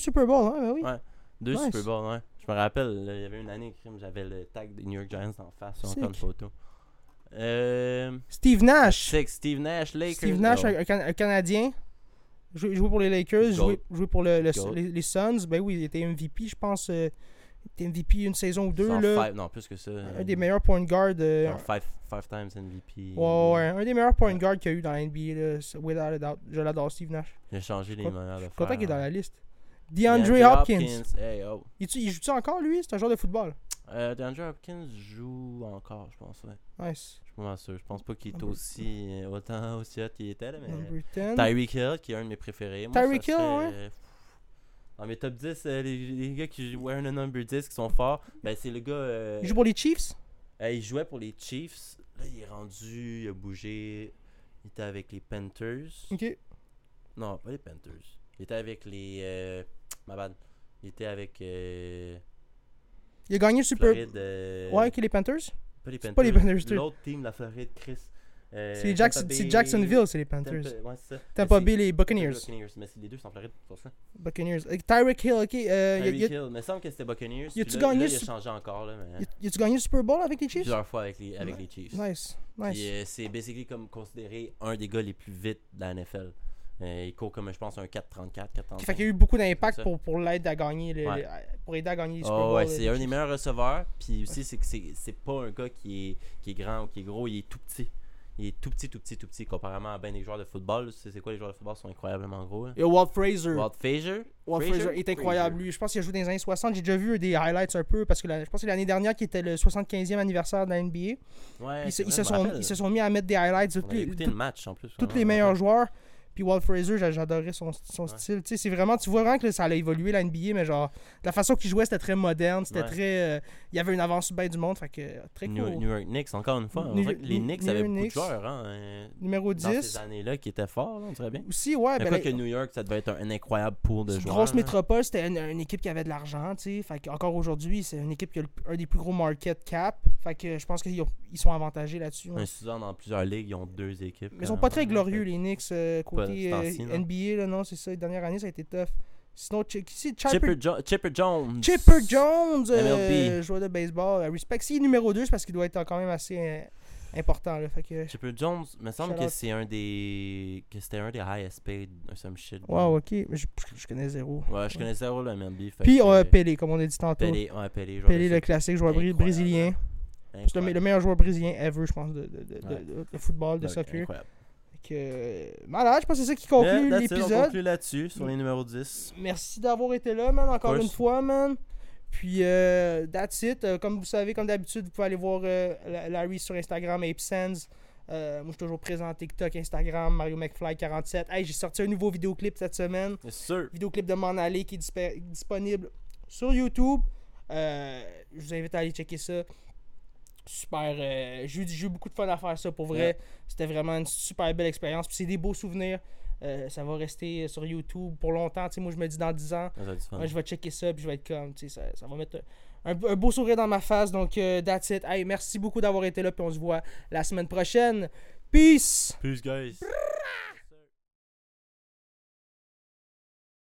Super Bowl, hein? Ben oui. Ouais. Deux Nice. Super Bowl, ouais. Je me rappelle, là, il y avait une année, j'avais le tag des New York Giants en face, sur une photo. Euh, Steve Nash. Six, Steve Nash, Lakers. Steve Nash, oh. un, un Can- un Canadien. Joué, joué pour les Lakers, joué, joué pour le, le- Goat. les, les Suns. Ben oui, il était MVP, je pense. euh, il était MVP une saison ou deux. Là. five- non, plus que ça. Un des meilleurs point guard. euh, Genre five, five times MVP. ouais, ouais, un des meilleurs point guard qu'il y a eu dans la NBA. Là, without a doubt. Je l'adore, Steve Nash. Il a changé les Content- manières de Je suis content qu'il est dans hein. la liste. DeAndre Hopkins. Hey, oh. Il, il joue-tu encore, lui? C'est un joueur de football. Euh, DeAndre Hopkins joue encore, je pense, ouais. Nice. Je suis pas sûr. Je pense pas qu'il est aussi euh, autant aussi hot qu'il était là, mais. Number 10. Tyreek Hill, qui est un de mes préférés. Tyreek Hill, serait- ouais. Dans mes top 10, euh, les, les gars qui jouent un number 10 qui sont forts, ben c'est le gars. euh, Il joue pour les Chiefs? il jouait pour les Chiefs. Là, il est rendu, il a bougé. Il était avec les Panthers. Ok. Non, pas les Panthers. Il était avec les. Euh, ma bad. Il était avec. Euh, Il a gagné le Super Floride. euh, Ouais, ok, les Panthers? Pas les Panthers. pas les Panthers, c'est- L'autre team, la Floride, Chris. Euh, C'est les Jacks- Tampa c'est Bay- Jacksonville, c'est les Panthers. Tampa- ouais, c'est ça. Tampa Bay, les Buccaneers. Buccaneers, mais les deux sont en Floride, c'est pour ça. Buccaneers. Euh, Tyreek Hill, ok. Euh, Tyreek Hill, mais il me semble que c'était Buccaneers. Y a-tu gagné là, il a changé encore, là, mais. y a-tu gagné le Super Bowl avec les Chiefs? Plusieurs fois avec les, avec Ouais. les Chiefs. Nice, nice. C'est basically comme considéré un des gars les plus vite de la NFL. Euh, il court comme, je pense, un 4-34, 4-35. Fait qu'il y a eu beaucoup d'impact pour, pour l'aider à gagner les, Ouais. les- pour aider à gagner les Super Oh, Bowl. ouais, euh, c'est les un des meilleurs receveurs. Puis aussi, c'est que c'est c'est pas un gars qui est, qui est grand ou qui est gros. Il est tout petit. Il est tout petit, tout petit, tout petit. Comparément à ben des joueurs de football. C'est c'est quoi les joueurs de football sont incroyablement gros. y a Walt Fraser. Walt Frazier? Walt Fraser est incroyable. Lui, je pense qu'il a joué dans les années 60. J'ai déjà vu des highlights un peu parce que la- je pense que l'année dernière qui était le 75e anniversaire de la NBA. Ouais, Ils, se, ils sont, ils se sont mis à mettre des highlights de On tous avait les, écouté tout- le match en plus. tous les meilleurs joueurs. Puis Walt Fraser, j'a- j'adorais son, son style. Tu sais, c'est vraiment, tu vois vraiment que ça allait évoluer la NBA, mais genre, la façon qu'il jouait, c'était très moderne. C'était très. euh, il y avait une avance bien du monde. Fait que, euh, très cool. New, York Knicks, encore une fois. Les Knicks avaient beaucoup de joueurs hein, euh, Numéro dans 10. ces années-là qui étaient forts, on dirait bien. Aussi, ouais. Mais ben, que New York, ça devait être un, incroyable pool de joueurs. grosse métropole, c'était une, équipe qui avait de l'argent, tu sais. Fait que encore aujourd'hui, c'est une équipe qui a un des plus gros market cap. Fait que je pense qu'ils ont- ils sont avantagés là-dessus. Un dans plusieurs ligues, ils ont deux équipes. Mais ils sont pas très là, glorieux, les Knicks, côté ce euh. NBA, là, non, c'est ça. Les dernières années, ça a été tough. Sinon, Ch- qui c'est Chipper, Chipper, Jo- Chipper Jones. Chipper Jones, euh, joueur de baseball. Euh, Respect. S'il est numéro 2, c'est parce qu'il doit être quand même assez euh, important. Là. Fait que, Chipper Jones, me semble que c'est un des. que c'était un des highest paid, or some shit. wow, ok. Mais je, je connais zéro. Ouais, je connais zéro le MLB. Puis on a Pelé, comme on a dit tantôt. Pelé, ouais, Pelé. le classique joueur Incroyable. brésilien. C'est le, meilleur joueur brésilien ever, je pense, de, de, de, Ouais. football, de soccer. incroyable. Que, malade, je pense que c'est ça qui conclut Yeah, On l'épisode. conclut là-dessus, sur les numéros 10. Merci d'avoir été là, man, encore une fois, man. Puis, euh, that's it. Euh, comme vous savez, comme d'habitude, vous pouvez aller voir euh, La- Larry sur Instagram, ApeSense. Euh, moi, je suis toujours présent TikTok, Instagram, Mario McFly47. Hey, j'ai sorti un nouveau vidéoclip cette semaine. Yes, sir. Vidéoclip de M'en aller qui est disponible sur YouTube. Euh, je vous invite à aller checker ça. Super. euh, j'ai eu beaucoup de fun à faire ça pour vrai. C'était vraiment une super belle expérience. Puis c'est des beaux souvenirs. Euh, ça va rester sur YouTube pour longtemps. Moi, je me dis dans 10 ans. Ouais, je vais checker ça, puis je vais être comme, ça, ça va mettre un, un beau sourire dans ma face. Donc, euh, that's it. Hey, merci beaucoup d'avoir été là, puis on se voit la semaine prochaine. Peace! Peace, guys.